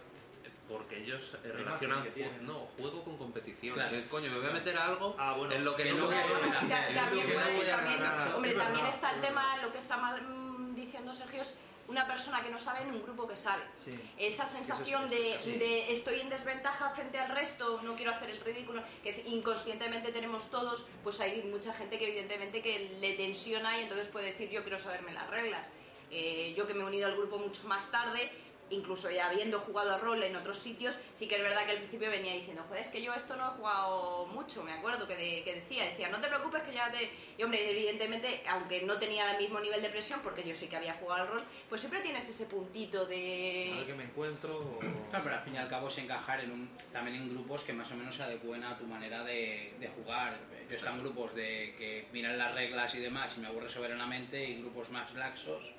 Porque ellos eh, relacionan que tienen. no, juego con competición. Claro. Eh, Coño, me voy a meter a algo Ah, bueno, en lo que, que no voy a ganar, hombre, también está el tema, lo que está mal, mm, diciendo Sergio, es una persona que no sabe en un grupo que sabe. Sí. Esa sensación Eso de, es- sí. de estoy en desventaja frente al resto, no quiero hacer el ridículo, que es- inconscientemente tenemos todos, pues hay mucha gente que evidentemente que le tensiona y entonces puede decir yo quiero saberme las reglas. Eh, yo que me he unido al grupo mucho más tarde, incluso ya habiendo jugado a rol en otros sitios, sí que es verdad que al principio venía diciendo, joder, es que yo esto no he jugado mucho, me acuerdo que, de- que decía, decía, no te preocupes que ya te... Y hombre, evidentemente, aunque no tenía el mismo nivel de presión, porque yo sí que había jugado al rol, pues siempre tienes ese puntito A ver de... qué me encuentro. o- Claro, pero al fin y al cabo es encajar en un, también en grupos que más o menos se adecúen a tu manera de, de jugar. Yo he estado en grupos de que miran las reglas y demás y me aburre soberanamente y grupos más laxos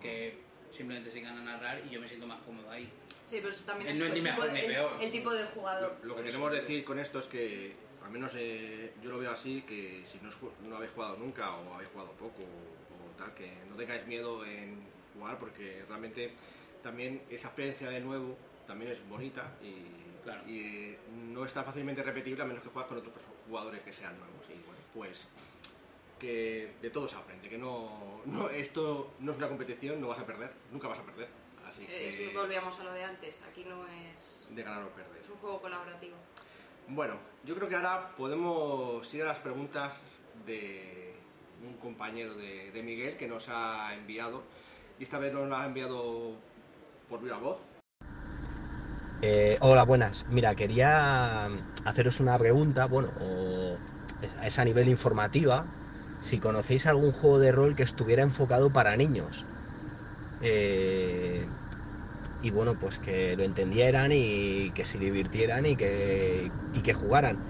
que simplemente se dedican a narrar y yo me siento más cómodo ahí. Sí, pero eso también es no es el, ni tipo mejor de, ni el- peor. el tipo de jugador. Lo, lo que queremos decir con esto es que, al menos eh, yo lo veo así, que si no, ju- no habéis jugado nunca o habéis jugado poco o, o tal, que no tengáis miedo en jugar porque realmente también esa experiencia de nuevo también es bonita y, Claro. y, eh, no es tan fácilmente repetible a menos que juegues con otros jugadores que sean nuevos. Y bueno, pues que de todo se aprende, que no, no esto no es una competición, no vas a perder, nunca vas a perder. Así Eh, Es, que volvíamos a lo de antes, aquí no es... de ganar o perder. Es un juego colaborativo. Bueno, yo creo que ahora podemos ir a las preguntas de un compañero de, de Miguel que nos ha enviado. Y esta vez nos la ha enviado por viva voz. Eh, hola, buenas. Mira, quería haceros una pregunta, bueno, o es a nivel informativa, si conocéis algún juego de rol que estuviera enfocado para niños. Eh, y bueno, pues que lo entendieran y que se divirtieran y que, y que jugaran.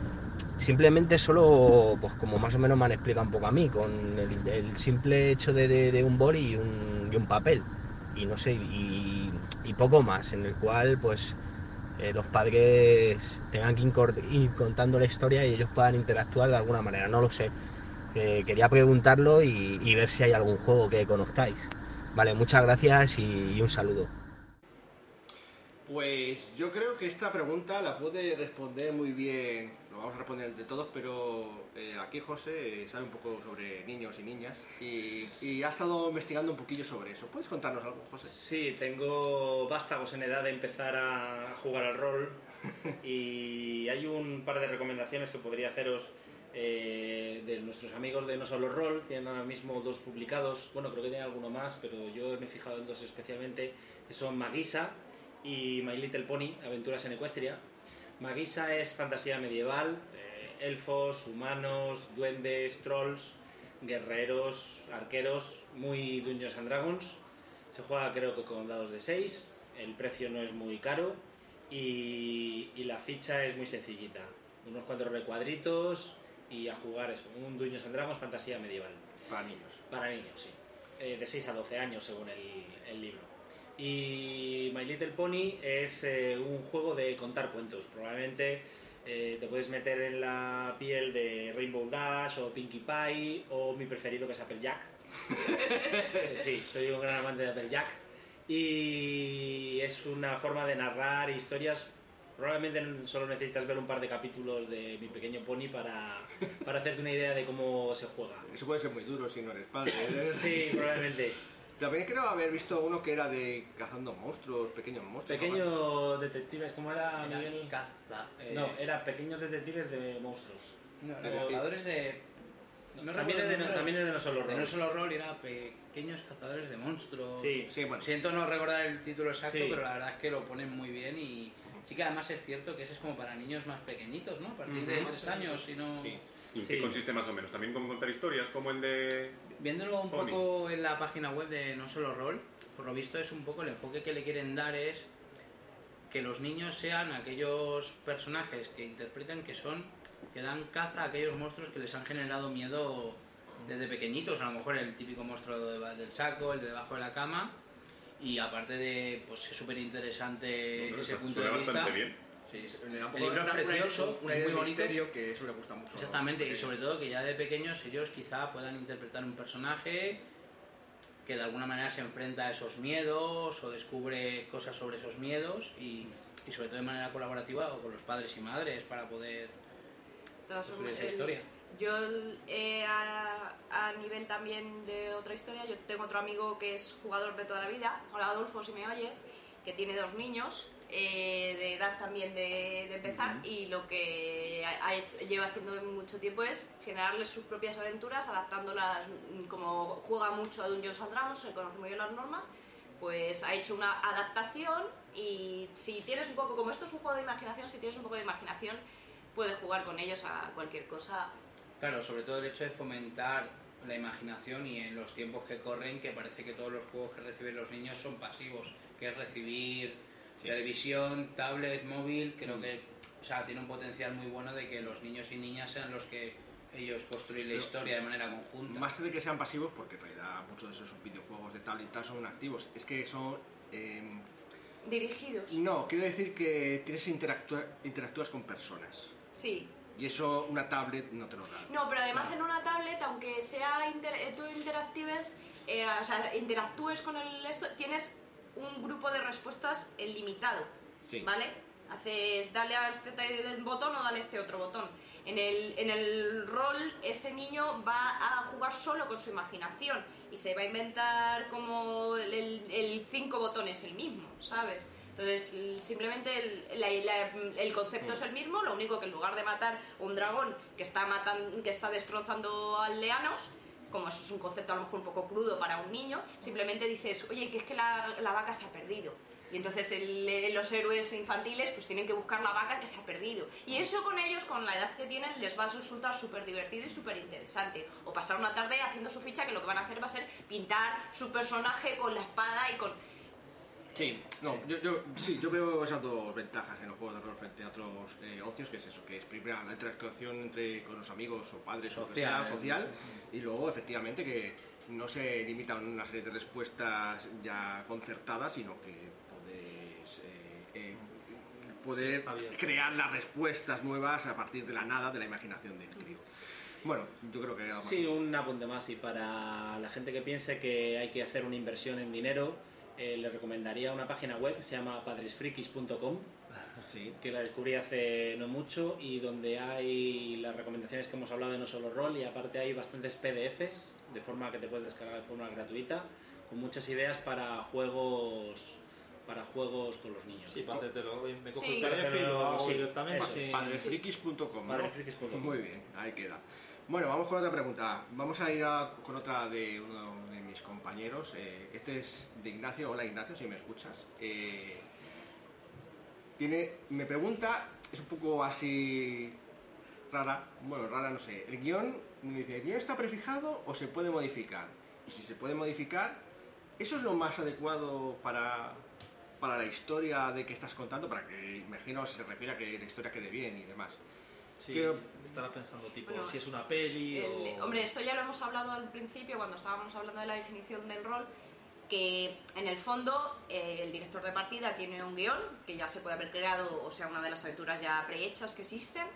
Simplemente solo, pues como más o menos me han explicado un poco a mí, con el, simple hecho de, de- un boli y un, y un papel. Y no sé, y, poco más, en el cual pues eh, los padres tengan que ir contando la historia y ellos puedan interactuar de alguna manera, no lo sé. Eh, quería preguntarlo y, y ver si hay algún juego que conozcáis. Vale, muchas gracias y- y un saludo. Pues yo creo que esta pregunta la puede responder muy bien, lo vamos a responder entre todos, pero eh, aquí José eh, sabe un poco sobre niños y niñas y, y ha estado investigando un poquillo sobre eso. ¿Puedes contarnos algo, José? Sí, tengo vástagos en edad de empezar a jugar al rol y hay un par de recomendaciones que podría haceros eh, de nuestros amigos de No Solo Rol. Tienen ahora mismo dos publicados, bueno, creo que tienen alguno más, pero yo me he fijado en dos especialmente, que son Magisa y My Little Pony, Aventuras en Ecuestria. Magisa es fantasía medieval, eh, elfos, humanos, duendes, trolls, guerreros, arqueros, muy Dungeons and Dragons. Se juega creo que con dados de 6, el precio no es muy caro y, y la ficha es muy sencillita. Unos cuantos recuadritos y a jugar eso, un Dungeons and Dragons fantasía medieval. Para niños. Para niños, sí. Eh, de 6 a 12 años según el, el libro. Y My Little Pony es eh, un juego de contar cuentos. Probablemente eh, te puedes meter en la piel de Rainbow Dash o Pinkie Pie o mi preferido que es Applejack. sí, soy un gran amante de Applejack. Y es una forma de narrar historias. Probablemente solo necesitas ver un par de capítulos de Mi Pequeño Pony para, para hacerte una idea de cómo se juega. Eso puede ser muy duro si no eres padre. ¿eh? Sí, probablemente. También creo haber visto uno que era de cazando monstruos, pequeños monstruos. Pequeños detectives, ¿cómo era, Era Miguel? caza. eh, No, era pequeños detectives de monstruos. no, cazadores de. no también, recuerdo es de, no, también es de no solo De rol. no solo rol era pequeños cazadores de monstruos. Sí. Sí, bueno. Siento no recordar el título exacto, Sí. pero la verdad es que lo ponen muy bien y sí que además es cierto que ese es como para niños más pequeñitos, ¿no? A partir de Ujú. tres años, si no... Sí. ¿Y en Sí. qué consiste más o menos? ¿También como contar historias como el de...? Viéndolo un Pony. poco en la página web de No Solo Rol, por lo visto es un poco el enfoque que le quieren dar es que los niños sean aquellos personajes que interpretan que son, que dan caza a aquellos monstruos que les han generado miedo desde pequeñitos, a lo mejor el típico monstruo de- del saco, el de debajo de la cama, y aparte de, pues es súper interesante ese punto suena de vista. bastante bien. Sí, le da un El poco libro es precioso, una es idea muy bonito. misterio que eso le gusta mucho. Exactamente, y sobre todo que ya de pequeños ellos quizá puedan interpretar un personaje que de alguna manera se enfrenta a esos miedos o descubre cosas sobre esos miedos y y sobre todo de manera colaborativa o con los padres y madres para poder De todas construir esa el- historia. Yo, eh, a, a nivel también de otra historia, yo tengo otro amigo que es jugador de toda la vida, hola Adolfo, si me oyes, que tiene dos niños eh, de edad también de, de empezar y lo que ha- ha hecho- lleva haciendo mucho tiempo es generarles sus propias aventuras, adaptándolas, mm, como juega mucho a Dungeons and Dragons, se conoce muy bien las normas, pues ha hecho una adaptación y si tienes un poco, como esto es un juego de imaginación, si tienes un poco de imaginación, puedes jugar con ellos a cualquier cosa Claro, sobre todo el hecho de fomentar la imaginación y en los tiempos que corren, que parece que todos los juegos que reciben los niños son pasivos, que es recibir televisión, tablet, móvil, creo que o sea, tiene un potencial muy bueno de que los niños y niñas sean los que ellos construyen la Pero, historia de manera conjunta. Más de que sean pasivos, porque en realidad muchos de esos videojuegos de tablet y tal son activos, es que son... eh, dirigidos. no, quiero decir que tienes interactúa- interactúas con personas. Sí. Y eso una tablet no te lo da. No, pero además en una tablet, aunque sea inter- eh, tú interactives, eh, o sea, interactúes con el esto, tienes un grupo de respuestas limitado, Sí. ¿vale? Haces, dale a este te- botón o dale a este otro botón. En el, en el rol, ese niño va a jugar solo con su imaginación y se va a inventar como el, el- el cinco botones el mismo, ¿sabes? Entonces, simplemente el, concepto es el mismo, lo único que en lugar de matar un dragón que está, matan, que está destrozando aldeanos, como eso es un concepto a lo mejor un poco crudo para un niño, simplemente dices, oye, que es que la, vaca se ha perdido. Y entonces el- los héroes infantiles pues tienen que buscar la vaca que se ha perdido. Y eso con ellos, con la edad que tienen, les va a resultar súper divertido y súper interesante. O pasar una tarde haciendo su ficha, que lo que van a hacer va a ser pintar su personaje con la espada y con... Sí, no, Yo, yo, sí, yo veo esas dos ventajas en los juegos de rol frente a otros eh, ocios, que es eso, que es primero la interactuación entre con los amigos o padres o que sea, Social. social, y luego efectivamente que no se limita a una serie de respuestas ya concertadas, sino que puedes eh, eh, poder crear las respuestas nuevas a partir de la nada, de la imaginación del crío. Bueno, yo creo que... Sí, un apunte más. Y para la gente que piense que hay que hacer una inversión en dinero, eh, le recomendaría una página web que se llama padresfrikis.com, sí. que la descubrí hace no mucho y donde hay las recomendaciones que hemos hablado de No Solo Roll y aparte hay bastantes PDFs, de forma que te puedes descargar de forma gratuita, con muchas ideas para juegos para juegos con los niños. Sí, para hacértelo. Me cojo Sí. el PDF y lo hago Sí, directamente. sin- Padresfrikis.com. ¿no? Muy bien, ahí queda. Bueno, vamos con otra pregunta. Vamos a ir a- con otra de uno de mis compañeros. Eh, este es de Ignacio. Hola Ignacio, si me escuchas. Eh, tiene, me pregunta, es un poco así rara. Bueno, rara no sé. El guion me dice, ¿el guion está prefijado o se puede modificar? Y si se puede modificar, ¿eso es lo más adecuado para, para la historia de que estás contando? Para que, imagino, se refiere a que la historia quede bien y demás. Sí, ¿Qué- estará pensando tipo Bueno, si es una peli El- o... Hombre, esto ya lo hemos hablado al principio cuando estábamos hablando de la definición del rol, que en el fondo eh, el director de partida tiene un guion que ya se puede haber creado, o sea, una de las aventuras ya prehechas que existen,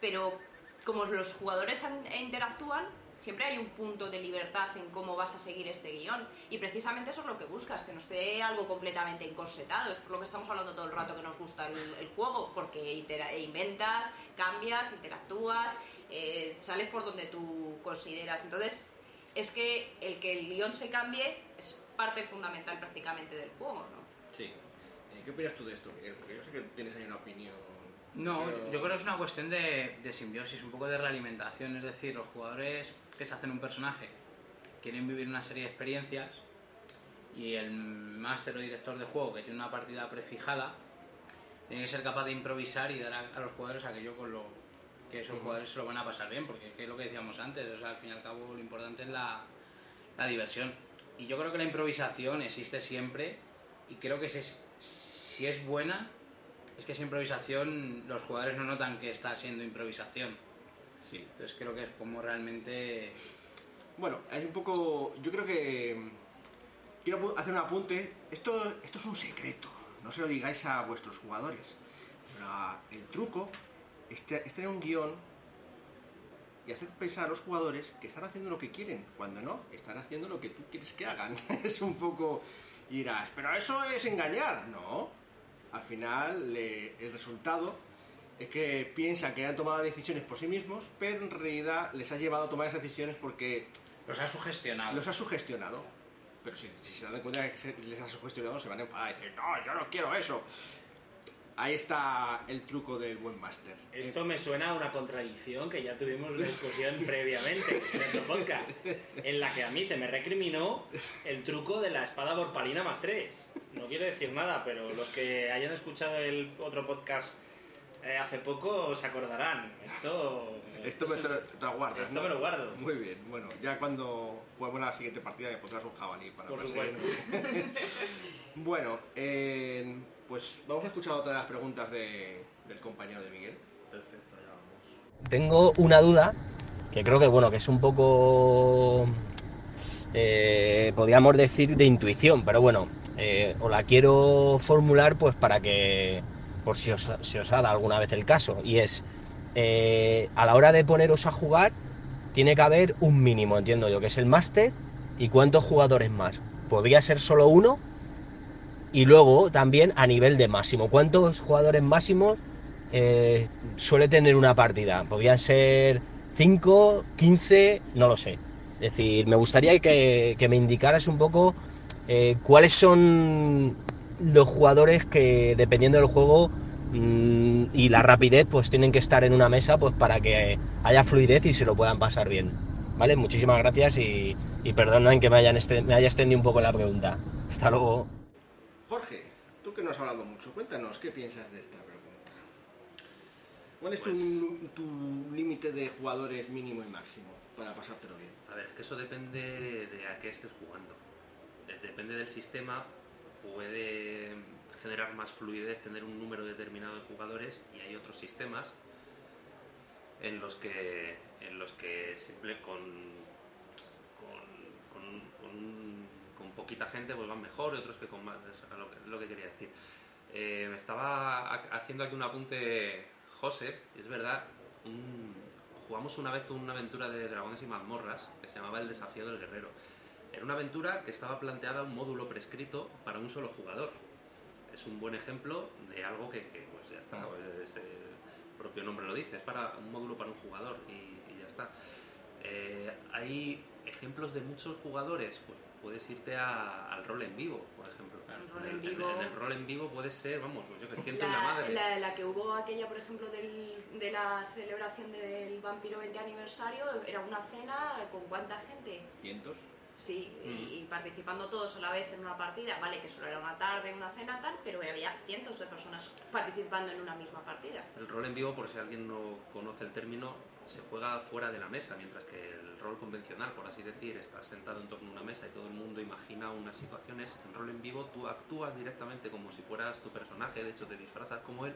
pero como los jugadores an- interactúan, siempre hay un punto de libertad en cómo vas a seguir este guion. Y precisamente eso es lo que buscas, que no esté algo completamente encorsetado. Es por lo que estamos hablando todo el rato que nos gusta el, juego, porque e inventas, cambias, interactúas, eh, sales por donde tú consideras. Entonces, es que el que el guion se cambie es parte fundamental prácticamente del juego, ¿no? Sí. Eh, ¿Qué opinas tú de esto? Porque yo sé que tienes ahí una opinión. No, pero- yo creo que es una cuestión de, de simbiosis, un poco de realimentación. Es decir, los jugadores que se hacen un personaje quieren vivir una serie de experiencias y el máster o director de juego que tiene una partida prefijada tiene que ser capaz de improvisar y dar a, a los jugadores aquello con lo que esos jugadores se lo van a pasar bien, porque es lo que decíamos antes, o sea, al fin y al cabo lo importante es la, la diversión. Y yo creo que la improvisación existe siempre y creo que si es, si es buena, es que esa improvisación los jugadores no notan que está siendo improvisación. Sí. Entonces creo que es como realmente... Bueno, hay un poco. Yo creo que. Quiero hacer un apunte. Esto, esto es un secreto. No se lo digáis a vuestros jugadores. Pero ah, el truco es, es tener un guion y hacer pensar a los jugadores que están haciendo lo que quieren. Cuando no, están haciendo lo que tú quieres que hagan. es un poco. Y dirás, pero eso es engañar. No. Al final le- el resultado es que piensan que han tomado decisiones por sí mismos, pero en realidad les ha llevado a tomar esas decisiones porque Los ha sugestionado. los ha sugestionado. Pero si, si se dan cuenta de que se- les ha sugestionado, se van a enfadar y decir, no, yo no quiero eso. Ahí está el truco del buen máster. Esto me suena a una contradicción que ya tuvimos una discusión previamente en otro podcast, en la que a mí se me recriminó el truco de la espada borpalina más 3. No quiero decir nada, pero los que hayan escuchado el otro podcast eh, hace poco se acordarán. Esto, Esto me te, lo- te lo guardas, esto ¿no? me lo guardo. Muy bien, bueno, ya cuando juguemos la siguiente partida me pondrás un jabalí para Por perseguirme. bueno, eh, pues vamos a escuchar otra de las preguntas de- del compañero de Miguel. Perfecto, ya vamos. Tengo una duda que creo que bueno que es un poco eh, podríamos decir de intuición, pero bueno, eh, os la quiero formular pues para que por si os, si os ha dado alguna vez el caso y es eh, a la hora de poneros a jugar tiene que haber un mínimo, entiendo yo, que es el máster y cuántos jugadores más. Podría ser solo uno y luego también a nivel de máximo, cuántos jugadores máximos eh, suele tener una partida. Podrían ser 5, 15, no lo sé. Es decir, me gustaría que, que me indicaras un poco eh, cuáles son los jugadores que, dependiendo del juego mm, y la rapidez, pues tienen que estar en una mesa pues para que haya fluidez y se lo puedan pasar bien. ¿Vale? Muchísimas gracias y, y perdonen que me, hayan este- me haya extendido un poco la pregunta. Hasta luego. Jorge, tú que no has hablado mucho, cuéntanos qué piensas de esta pregunta. ¿Cuál es Pues- tu, tu límite de jugadores mínimo y máximo para pasártelo bien? A ver, es que eso depende de a qué estés jugando. Eh, Depende del sistema, puede generar más fluidez tener un número determinado de jugadores y hay otros sistemas en los que, en los que simple con, con, con, con- con poquita gente pues van mejor y otros que con más. Es lo que, lo que quería decir. Eh, me estaba ha- haciendo aquí un apunte José, es verdad, un- jugamos una vez una aventura de dragones y mazmorras que se llamaba El desafío del guerrero. Era una aventura que estaba planteada un módulo prescrito para un solo jugador. Es un buen ejemplo de algo que, que, pues ya está, pues, el propio nombre lo dice, es para un módulo para un jugador y, y ya está. Eh, hay ejemplos de muchos jugadores, pues puedes irte a- al rol en vivo, por ejemplo. El rol En en vivo. en el rol en vivo puede ser, vamos, pues yo que siento la, La, madre. la- la que hubo aquella, por ejemplo, del- de la celebración del Vampiro 20 aniversario, era una cena con cuánta gente. ¿Cientos? Sí, Mm. y, y participando todos a la vez en una partida. Vale, que solo era una tarde, una cena, tal, pero había cientos de personas participando en una misma partida. El rol en vivo, por si alguien no conoce el término, se juega fuera de la mesa, mientras que el rol convencional, por así decir, estás sentado en torno a una mesa y todo el mundo imagina unas situaciones. En rol en vivo tú actúas directamente como si fueras tu personaje, de hecho te disfrazas como él.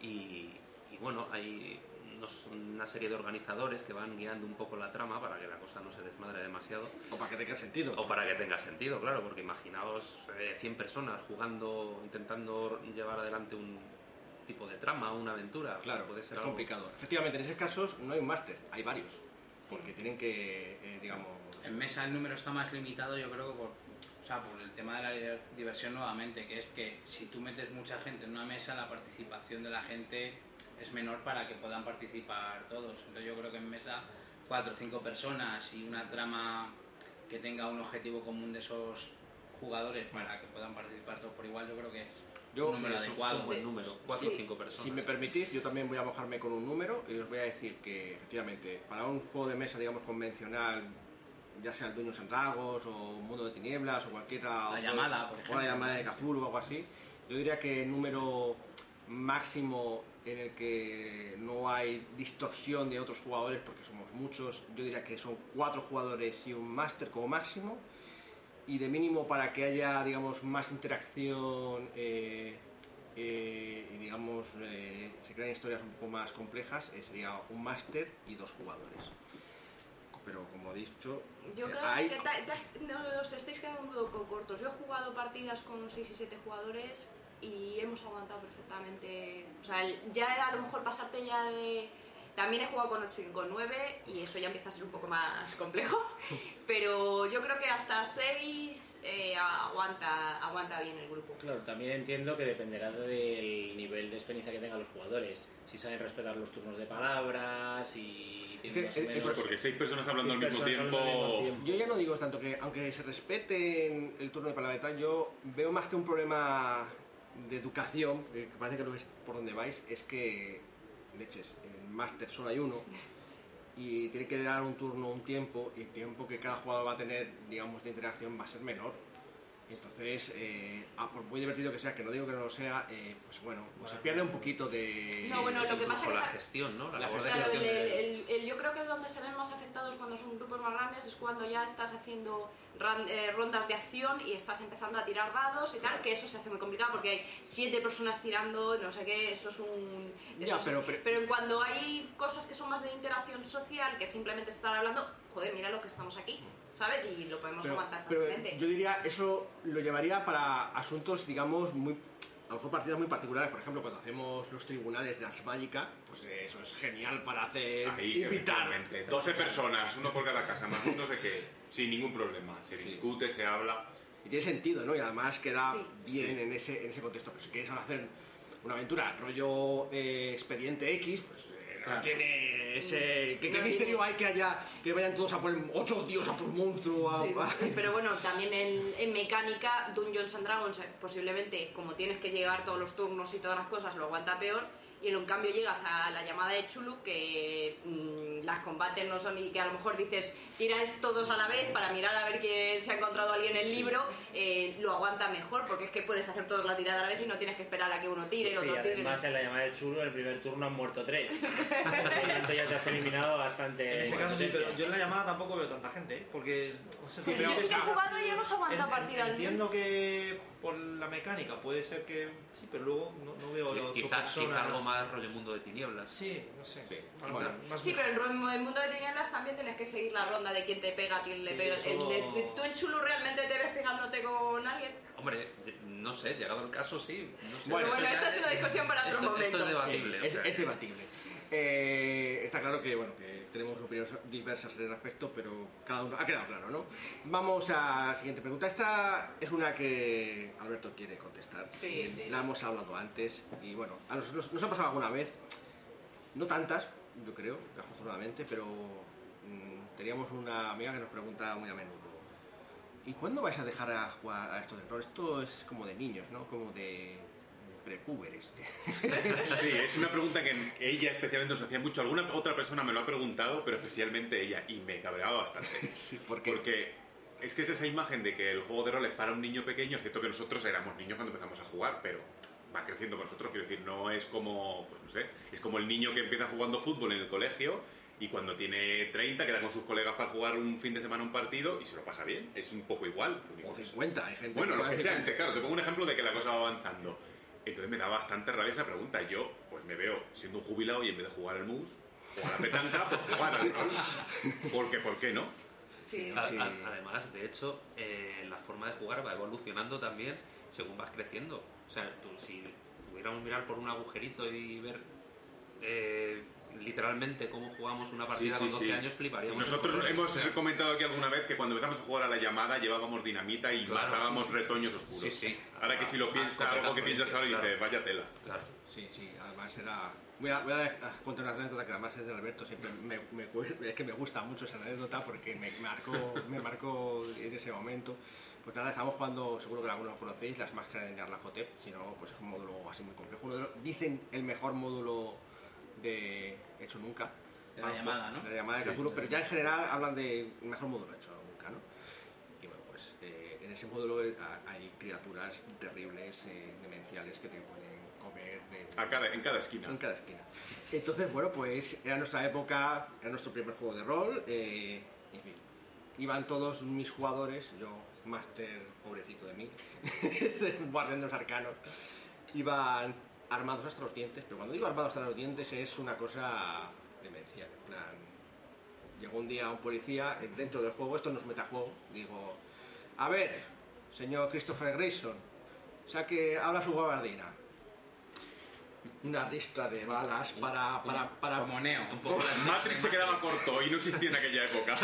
Y, y bueno, hay unos- una serie de organizadores que van guiando un poco la trama para que la cosa no se desmadre demasiado. O para que tenga sentido. O para que tenga sentido, claro, porque imaginaos eh, 100 personas jugando, intentando llevar adelante un tipo de trama, una aventura. Claro, puede ser es algo- complicado. Efectivamente, en esos casos no hay un máster, hay varios. Porque tienen que, eh, digamos... En mesa el número está más limitado, yo creo que por, o sea, por el tema de la diversión nuevamente, que es que si tú metes mucha gente en una mesa, la participación de la gente es menor para que puedan participar todos. Entonces yo creo que en mesa cuatro o cinco personas y una trama que tenga un objetivo común de esos jugadores para que puedan participar todos por igual, yo creo que es Yo- un número un- adecuado. es un buen número, cuatro o Sí. cinco personas. Si me permitís, yo también voy a mojarme con un número y os voy a decir que, efectivamente, para un juego de mesa, digamos, convencional, ya sea el Dueños en Dragos o Mundo de Tinieblas o cualquiera... La otro- llamada, por O la ejemplo. llamada de Cthulhu o algo así, yo diría que el número máximo en el que no hay distorsión de otros jugadores, porque somos muchos, yo diría que son cuatro jugadores y un máster como máximo, y de mínimo para que haya, digamos, más interacción eh, eh, y, digamos, eh, se crean historias un poco más complejas, eh, sería un máster y dos jugadores. Pero como he dicho, Yo eh, creo hay- que ta- ta- no, os estáis quedando un poco cortos. Yo he jugado partidas con 6 y 7 jugadores y hemos aguantado perfectamente. O sea, ya a lo mejor pasarte ya de También he jugado con 8 y con 9 y eso ya empieza a ser un poco más complejo, pero yo creo que hasta 6 eh, aguanta, aguanta bien el grupo. Claro, también entiendo que dependerá del nivel de experiencia que tengan los jugadores. Si saben respetar los turnos de palabras y tienen más o es- menos... Porque seis personas hablando al mismo tiempo... Yo ya no digo tanto que, aunque se respeten el turno de palabra y tal, yo veo más que un problema de educación, que parece que lo es por donde vais, es que, leches, en Master solo hay uno y tiene que dar un turno un tiempo y el tiempo que cada jugador va a tener, digamos, de interacción va a ser menor. Entonces, eh, ah, por muy divertido que sea, que no digo que no lo sea, eh, pues bueno, pues se pierde un poquito de... No, bueno, lo que pasa Incluso que la gestión, ¿no? La, La Claro, gestión. el- de- el- el- yo creo que donde se ven más afectados cuando son grupos más grandes es cuando ya estás haciendo ran- eh, rondas de acción y estás empezando a tirar dados y tal, que eso se hace muy complicado porque hay siete personas tirando, no sé qué, eso es un... eso Ya, es- pero- pero- cuando hay cosas que son más de interacción social, que simplemente se están hablando, joder, mira lo que estamos aquí, ¿sabes? Y lo podemos Pero, aguantar pero fácilmente. yo diría, eso lo llevaría para asuntos, digamos, muy. A lo mejor partidas muy particulares, por ejemplo, cuando hacemos los tribunales de Ars Magica, pues eso es genial para hacer. Ahí, invitar. efectivamente. 12 personas, uno por cada casa, más no sé qué, sin ningún problema. Se discute, se habla. Y tiene sentido, ¿no? Y además queda Sí. bien Sí. en, ese, en ese contexto. Pero si quieres ahora hacer una aventura rollo eh, expediente X, pues eh, no Claro. tiene ese. ¿Qué, qué No misterio hay que haya que vayan todos a por ocho tíos a por un monstruo? A, Sí, a- pero bueno, también en, en mecánica, Dungeons and Dragons, eh, posiblemente, como tienes que llevar todos los turnos y todas las cosas, lo aguanta peor. Y en cambio llegas a la llamada de Chulu, que mm, las combates no son y que a lo mejor dices, tiráis todos a la vez para mirar a ver quién se ha encontrado alguien en el libro, eh, lo aguanta mejor, porque es que puedes hacer todos la tirada a la vez y no tienes que esperar a que uno tire, el Sí, otro tire. además en la llamada de chulo, el primer turno han muerto tres. Sí, entonces ya te has eliminado bastante. En ese caso sí, pero yo en la llamada tampoco veo tanta gente, ¿eh? porque... no sé, Pero yo sí que he jugado y hemos aguantado partida al Entiendo que por la mecánica puede ser que sí, pero luego no, no veo ocho Quizá, personas. quizá algo más rollo mundo de tinieblas. Sí, no sé. Sí. Algo Bueno. más- Sí, pero en en Mundo de Tinieblas también tienes que seguir la ronda de quién te pega, quién le Sí, pega. eso- El de- ¿Tú en Chulu realmente te ves pegándote con alguien? Hombre, no sé, llegado el caso, sí. No sé, Bueno, bueno, esta es una discusión para otro esto, Esto momento. es debatible. o es, sea, es debatible. Eh, está claro que bueno que tenemos opiniones diversas al respecto, pero cada uno ha quedado claro, ¿no? Vamos a la siguiente pregunta. Esta es una que Alberto quiere contestar. Sí, sí. La hemos hablado antes y bueno, a nosotros nos ha pasado alguna vez, no tantas, yo creo, afortunadamente, pero mm, teníamos una amiga que nos pregunta muy a menudo. ¿Y cuándo vais a dejar a jugar a esto del rol? Esto es como de niños, ¿no? Como de prepúberes. Sí, es una pregunta que ella especialmente nos hacía mucho. Alguna otra persona me lo ha preguntado, pero especialmente ella, y me cabreaba bastante. Sí, ¿por qué? Porque es que es esa imagen de que el juego de rol es para un niño pequeño, es cierto que nosotros éramos niños cuando empezamos a jugar, pero va creciendo con nosotros, quiero decir, no es como, pues no sé, es como el niño que empieza jugando fútbol en el colegio y cuando tiene 30 queda con sus colegas para jugar un fin de semana un partido y se lo pasa bien, es un poco igual. O que es- 50, hay gente bueno, que lo que sea, claro, te pongo un ejemplo de que la cosa va avanzando. Entonces me da bastante rabia esa pregunta. Yo, pues me veo siendo un jubilado y en vez de jugar al mus o a la petanca, pues jugar al rol. Porque, ¿por qué no? Sí. a- sí. a- además, de hecho, eh, la forma de jugar va evolucionando también según vas creciendo. O sea, tú, si pudiéramos mirar por un agujerito y ver eh, literalmente cómo jugamos una partida Sí, con sí, 12 sí. años, fliparíamos. Nosotros hemos O sea, comentado aquí alguna vez que cuando empezamos a jugar a la llamada llevábamos dinamita y Claro. matábamos retoños oscuros. Sí, sí. Ahora que si lo Ah, piensas, coñazo, algo que piensas ahora y claro. dices, vaya tela. Claro. Sí, sí, además era... Voy a, voy a contar una anécdota que además es de Alberto, siempre me, me cu- es que me gusta mucho esa anécdota porque me marcó, me marcó en ese momento. Pues nada, estamos jugando, seguro que algunos lo conocéis, las máscaras de Nyarlathotep, si no, pues es un módulo así muy complejo. Uno de los- dicen el mejor módulo de hecho nunca. De la Ah, llamada, ¿no? De la llamada de Sí. Cthulhu, pero ya en general hablan de mejor módulo hecho nunca, ¿no? Y bueno, pues eh, en ese módulo eh, ha- hay criaturas terribles, eh, demenciales que te pueden comer de A cada, en cada esquina. en cada esquina. Entonces, bueno, pues era nuestra época, era nuestro primer juego de rol, eh, en fin. Iban todos mis jugadores, yo, máster, pobrecito de mí, guardián de los arcanos, iban armados hasta los dientes, pero cuando digo armados hasta los dientes es una cosa demencial, en plan... Llegó un día un policía eh, dentro del juego, esto no es metajuego, digo, a ver, señor Christopher Grayson, saque, habla su gabardina. una ristra de balas para, para, para Como Neo. Un poco la- Matrix se quedaba corto y no existía en aquella época.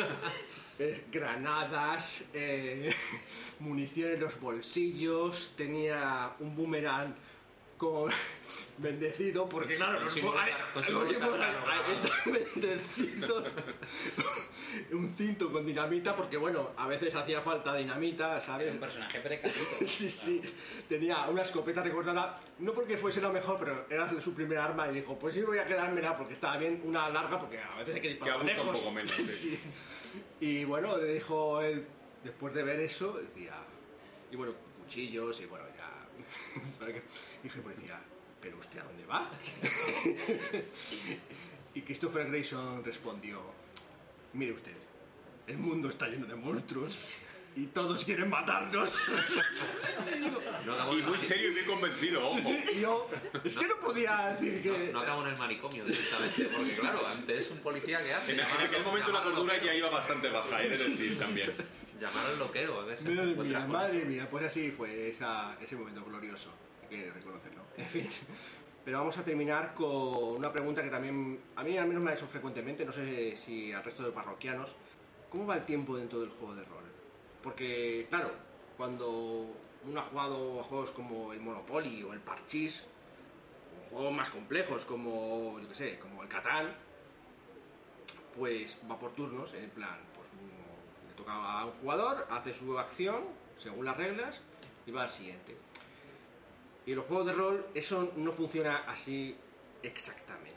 eh, granadas, eh, munición en los bolsillos, tenía un boomerang con bendecido, porque claro, los bendecidos. un cinto con dinamita, porque bueno, a veces hacía falta dinamita, ¿sabes? Era un personaje precavito. Sí, sí. Tenía una escopeta recordada, no porque fuese lo mejor, pero era su primer arma y dijo, pues sí voy a quedármela porque estaba bien una larga, porque a veces hay que disparar Que aguja un lejos. poco menos, sí. Y bueno, le dijo él, después de ver eso, decía, y bueno, cuchillos y bueno, que- dije, pues decía, ¿pero usted a dónde va? y Christopher Grayson respondió, mire usted, el mundo está lleno de monstruos y todos quieren matarnos. No Y muy serio y muy convencido, ojo. Sí, sí, y yo, es que no podía decir que... No, no acabó en el manicomio directamente, porque claro, antes un policía que hace. En, aquel momento la cordura ya iba bastante baja, he de decir también. Llamar al loquero, a veces. Madre mía, con madre eso. mía, pues así fue esa- ese momento glorioso, hay que reconocerlo. En fin, pero vamos a terminar con una pregunta que también a mí al menos me ha hecho frecuentemente, no sé si al resto de parroquianos. ¿Cómo va el tiempo dentro del juego de rol? Porque, claro, cuando uno ha jugado a juegos como el Monopoly o el Parchís, o juegos más complejos como, yo qué sé, como el Catán, pues va por turnos, en plan, pues uno- le toca a un jugador, hace su acción según las reglas y va al siguiente. Y en los juegos de rol eso no funciona así exactamente.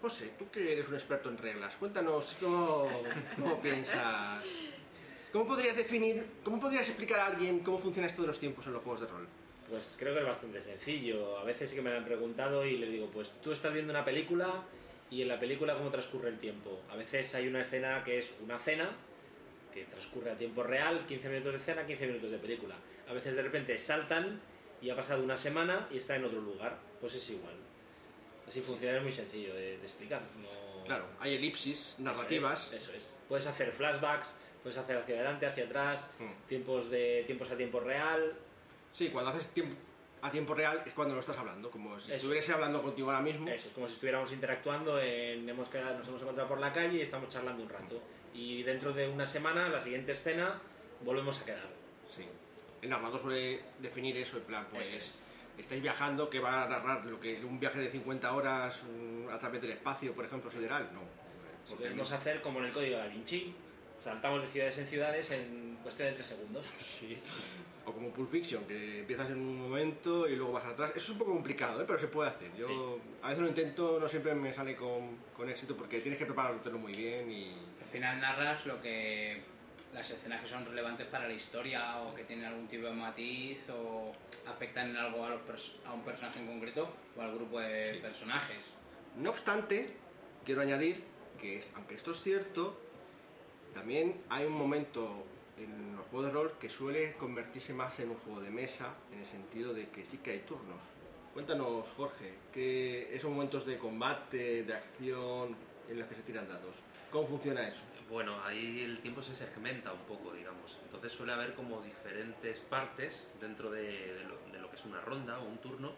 José, tú que eres un experto en reglas, cuéntanos cómo, cómo piensas. ¿Cómo podrías definir, cómo podrías explicar a alguien cómo funciona esto de los tiempos en los juegos de rol? Pues creo que es bastante sencillo. A veces sí que me lo han preguntado y le digo, pues tú estás viendo una película y en la película cómo transcurre el tiempo. A veces hay una escena que es una cena que transcurre a tiempo real, 15 minutos de cena, 15 minutos de película. A veces de repente saltan y ha pasado una semana y está en otro lugar. Pues es igual. Así funciona, es muy sencillo de, de explicar. No- Claro, hay elipsis Eso narrativas. es, Eso es. Puedes hacer flashbacks, puedes hacer hacia adelante, hacia atrás, Mm. tiempos de tiempos a tiempo real. Sí, cuando haces tiempo, a tiempo real es cuando lo estás hablando, como si estuviese hablando contigo ahora mismo. Eso, es como si estuviéramos interactuando, en- hemos quedado- nos hemos encontrado por la calle y estamos charlando un rato. Y dentro de una semana, la siguiente escena, volvemos a quedar. Sí. El narrador suele definir eso, en plan, pues es. estáis viajando, que va a narrar lo que un viaje de 50 horas a través del espacio, por ejemplo, sideral. No. Podemos hacer como en el código da Vinci. Saltamos de ciudades en ciudades en cuestión de tres segundos. Sí. O como Pulp Fiction, que empiezas en un momento y luego vas atrás. Eso es un poco complicado, ¿eh? pero se puede hacer. Yo a veces lo intento, no siempre me sale con, con éxito porque tienes que preparártelo muy bien y... Al final narras lo que las escenas que son relevantes para la historia o que tienen algún tipo de matiz o afectan en algo a, los pers- a un personaje en concreto o al grupo de Sí. personajes. No obstante, quiero añadir que, es- aunque esto es cierto, también hay un momento en los juegos de rol que suele convertirse más en un juego de mesa, en el sentido de que sí que hay turnos. Cuéntanos, Jorge, que esos momentos de combate, de acción, en los que se tiran dados. ¿Cómo funciona eso? Bueno, ahí el tiempo se segmenta un poco, digamos. Entonces suele haber como diferentes partes dentro de, de lo, de lo que es una ronda o un turno.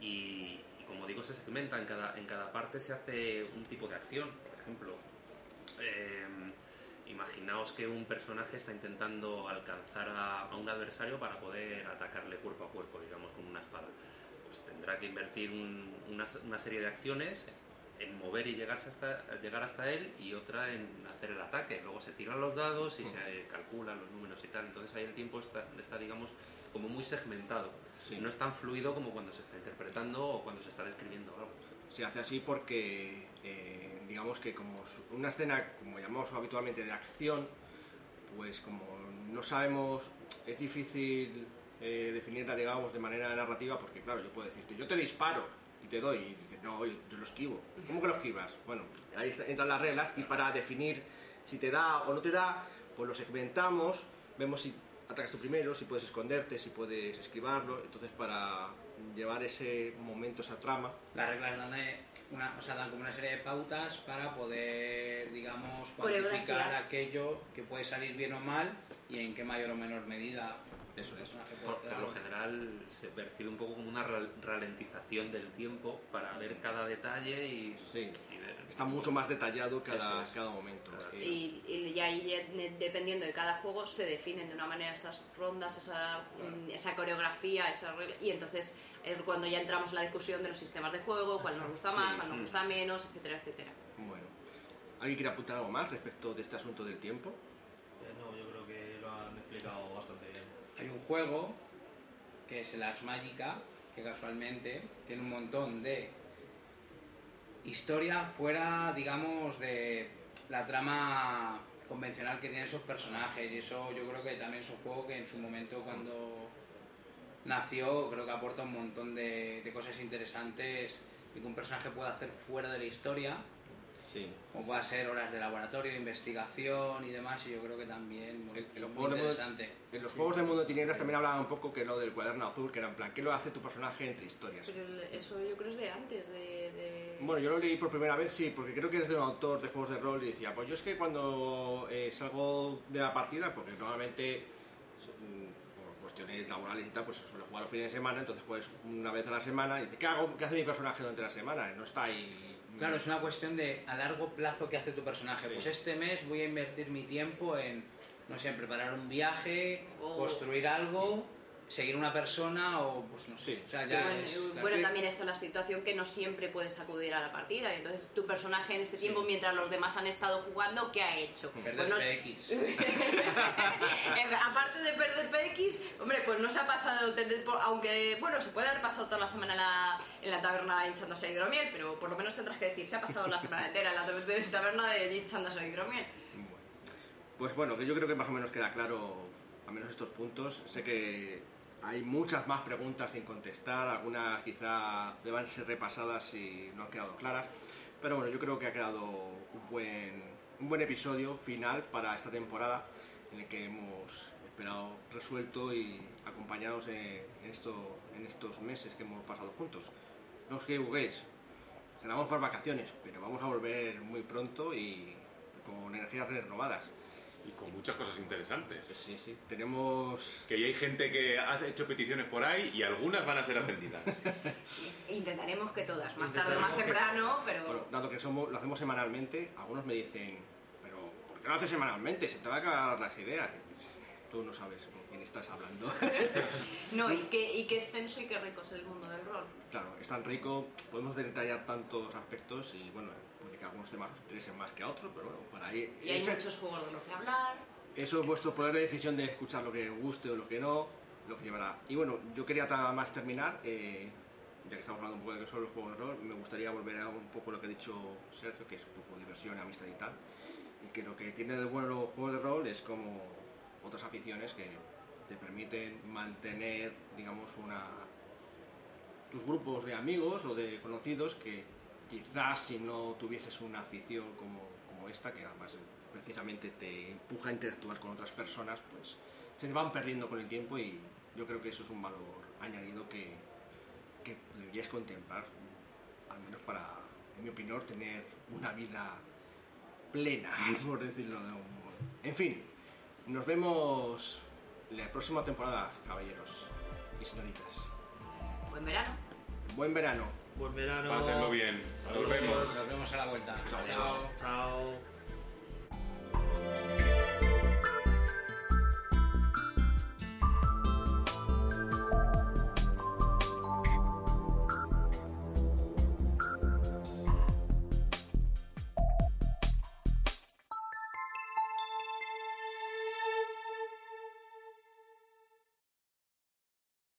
Y, y como digo, se segmenta. En cada, en cada parte se hace un tipo de acción. Por ejemplo, eh, imaginaos que un personaje está intentando alcanzar a, a un adversario para poder atacarle cuerpo a cuerpo, digamos, con una espada. Pues tendrá que invertir un- una, una serie de acciones en mover y llegarse hasta, llegar hasta él y otra en hacer el ataque. Luego se tiran los dados y se calculan los números y tal. Entonces ahí el tiempo está, está digamos, como muy segmentado. Sí. No es tan fluido como cuando se está interpretando o cuando se está describiendo algo. Se hace así porque, eh, digamos que como una escena, como llamamos habitualmente, de acción, pues como no sabemos, es difícil eh, definirla, digamos, de manera narrativa, porque claro, yo puedo decirte, yo te disparo y te doy, y dices, no, yo, yo lo esquivo. ¿Cómo que lo esquivas? Bueno, ahí entran las reglas y para definir si te da o no te da, pues lo segmentamos, vemos si atacas tú primero, si puedes esconderte, si puedes esquivarlo, entonces para llevar ese momento, esa trama, Las reglas dan, eh, una, o sea, dan como una serie de pautas para poder, digamos, cuantificar aquello que puede salir bien o mal y en qué mayor o menor medida Eso es. Por, por lo general se percibe un poco como una ra- ralentización del tiempo para ver cada detalle y, Sí. y ver. Está mucho más detallado cada, es. cada momento. Claro. Eh, Y, y ahí, ya, ne- dependiendo de cada juego, se definen de una manera esas rondas, esa, mm, esa coreografía, esa regla- y entonces es cuando ya entramos en la discusión de los sistemas de juego, cuál nos gusta Sí. más, cuál nos Mm. gusta menos, etcétera, etcétera. Bueno. ¿Alguien quiere apuntar algo más respecto de este asunto del tiempo? Eh, no, yo creo que lo han explicado un juego que es el Ars Magica, que casualmente tiene un montón de historia fuera, digamos, de la trama convencional que tienen esos personajes. Y eso yo creo que también es un juego que en su momento cuando nació creo que aporta un montón de, de cosas interesantes y que un personaje puede hacer fuera de la historia Sí. como pueda ser horas de laboratorio, de investigación y demás, y yo creo que también bueno, En- en es los muy juegos de interesante. En los juegos del mundo de tinieblas también hablaban un poco que lo del cuaderno azul, que era en plan, ¿qué lo hace tu personaje entre historias? Pero eso yo creo es de antes, de... de- Bueno, yo lo leí por primera vez, sí, porque creo que eres de un autor de juegos de rol y decía, pues yo es que cuando eh, salgo de la partida, porque normalmente mm, por cuestiones laborales y tal, pues se suele jugar los fines de semana, entonces juegas una vez a la semana y dices, ¿qué hago? ¿Qué hace mi personaje durante la semana? No está ahí... Claro, es una cuestión de a largo plazo qué hace tu personaje. Sí. Pues este mes voy a invertir mi tiempo en, no sé, en preparar un viaje, O- construir algo, seguir una persona o pues no sé. Sí. O sea, ya Bueno, es- la- bueno, que- también está la situación que no siempre puedes acudir a la partida. Entonces, tu personaje en ese tiempo, mientras los demás han estado jugando, ¿qué ha hecho? perder Pues no- PX. Eh, aparte de perder PX, hombre, pues no se ha pasado, aunque, bueno, se puede haber pasado toda la semana en la, en la taberna hinchándose hidromiel, pero por lo menos tendrás que decir, se ha pasado la semana entera en la taberna de hinchándose hidromiel. Pues bueno, que yo creo que más o menos queda claro, al menos estos puntos. Sé que hay muchas más preguntas sin contestar, algunas quizá deban ser repasadas y no han quedado claras. Pero bueno, yo creo que ha quedado un buen, episodio final para esta temporada en el que hemos esperado resuelto y acompañados en, en esto, en estos meses que hemos pasado juntos. No os que juguéis, cenamos por vacaciones, pero vamos a volver muy pronto y con energías renovadas. Y con muchas cosas interesantes. Sí, sí. Tenemos. Que ya hay gente que ha hecho peticiones por ahí y algunas van a ser atendidas. Intentaremos que todas, más tarde o más Intentaremos que- temprano, pero... Bueno, dado que somos, lo hacemos semanalmente, algunos me dicen, pero ¿por qué lo haces semanalmente? Se te van a acabar las ideas. Tú no sabes con quién estás hablando. No, y qué, y qué extenso y qué rico es el mundo del rol. claro, es tan rico, podemos detallar tantos aspectos y bueno, puede que algunos temas os interesen más que a otros, pero bueno, para ahí. Y hay ese- muchos juegos de los que hablar. Eso es vuestro poder de decisión de escuchar lo que os guste o lo que no, lo que llevará. Y bueno, yo quería más terminar, eh, ya que estamos hablando un poco de que son los juegos de rol, me gustaría volver a un poco lo que ha dicho Sergio, que es un poco diversión, amistad y tal. Y que lo que tiene de bueno los juegos de rol es como otras aficiones que te permiten mantener, digamos, una tus grupos de amigos o de conocidos que quizás si no tuvieses una afición como, como esta, que además precisamente te empuja a interactuar con otras personas, pues se te van perdiendo con el tiempo y yo creo que eso es un valor añadido que, que deberíais contemplar, al menos para, en mi opinión, tener una vida plena, por decirlo de un modo. En fin, nos vemos la próxima temporada, caballeros y señoritas. Buen verano. Buen verano. Verano. Pásenlo bien. Nos vemos. Nos vemos a la vuelta. Chao. Chao. Chao.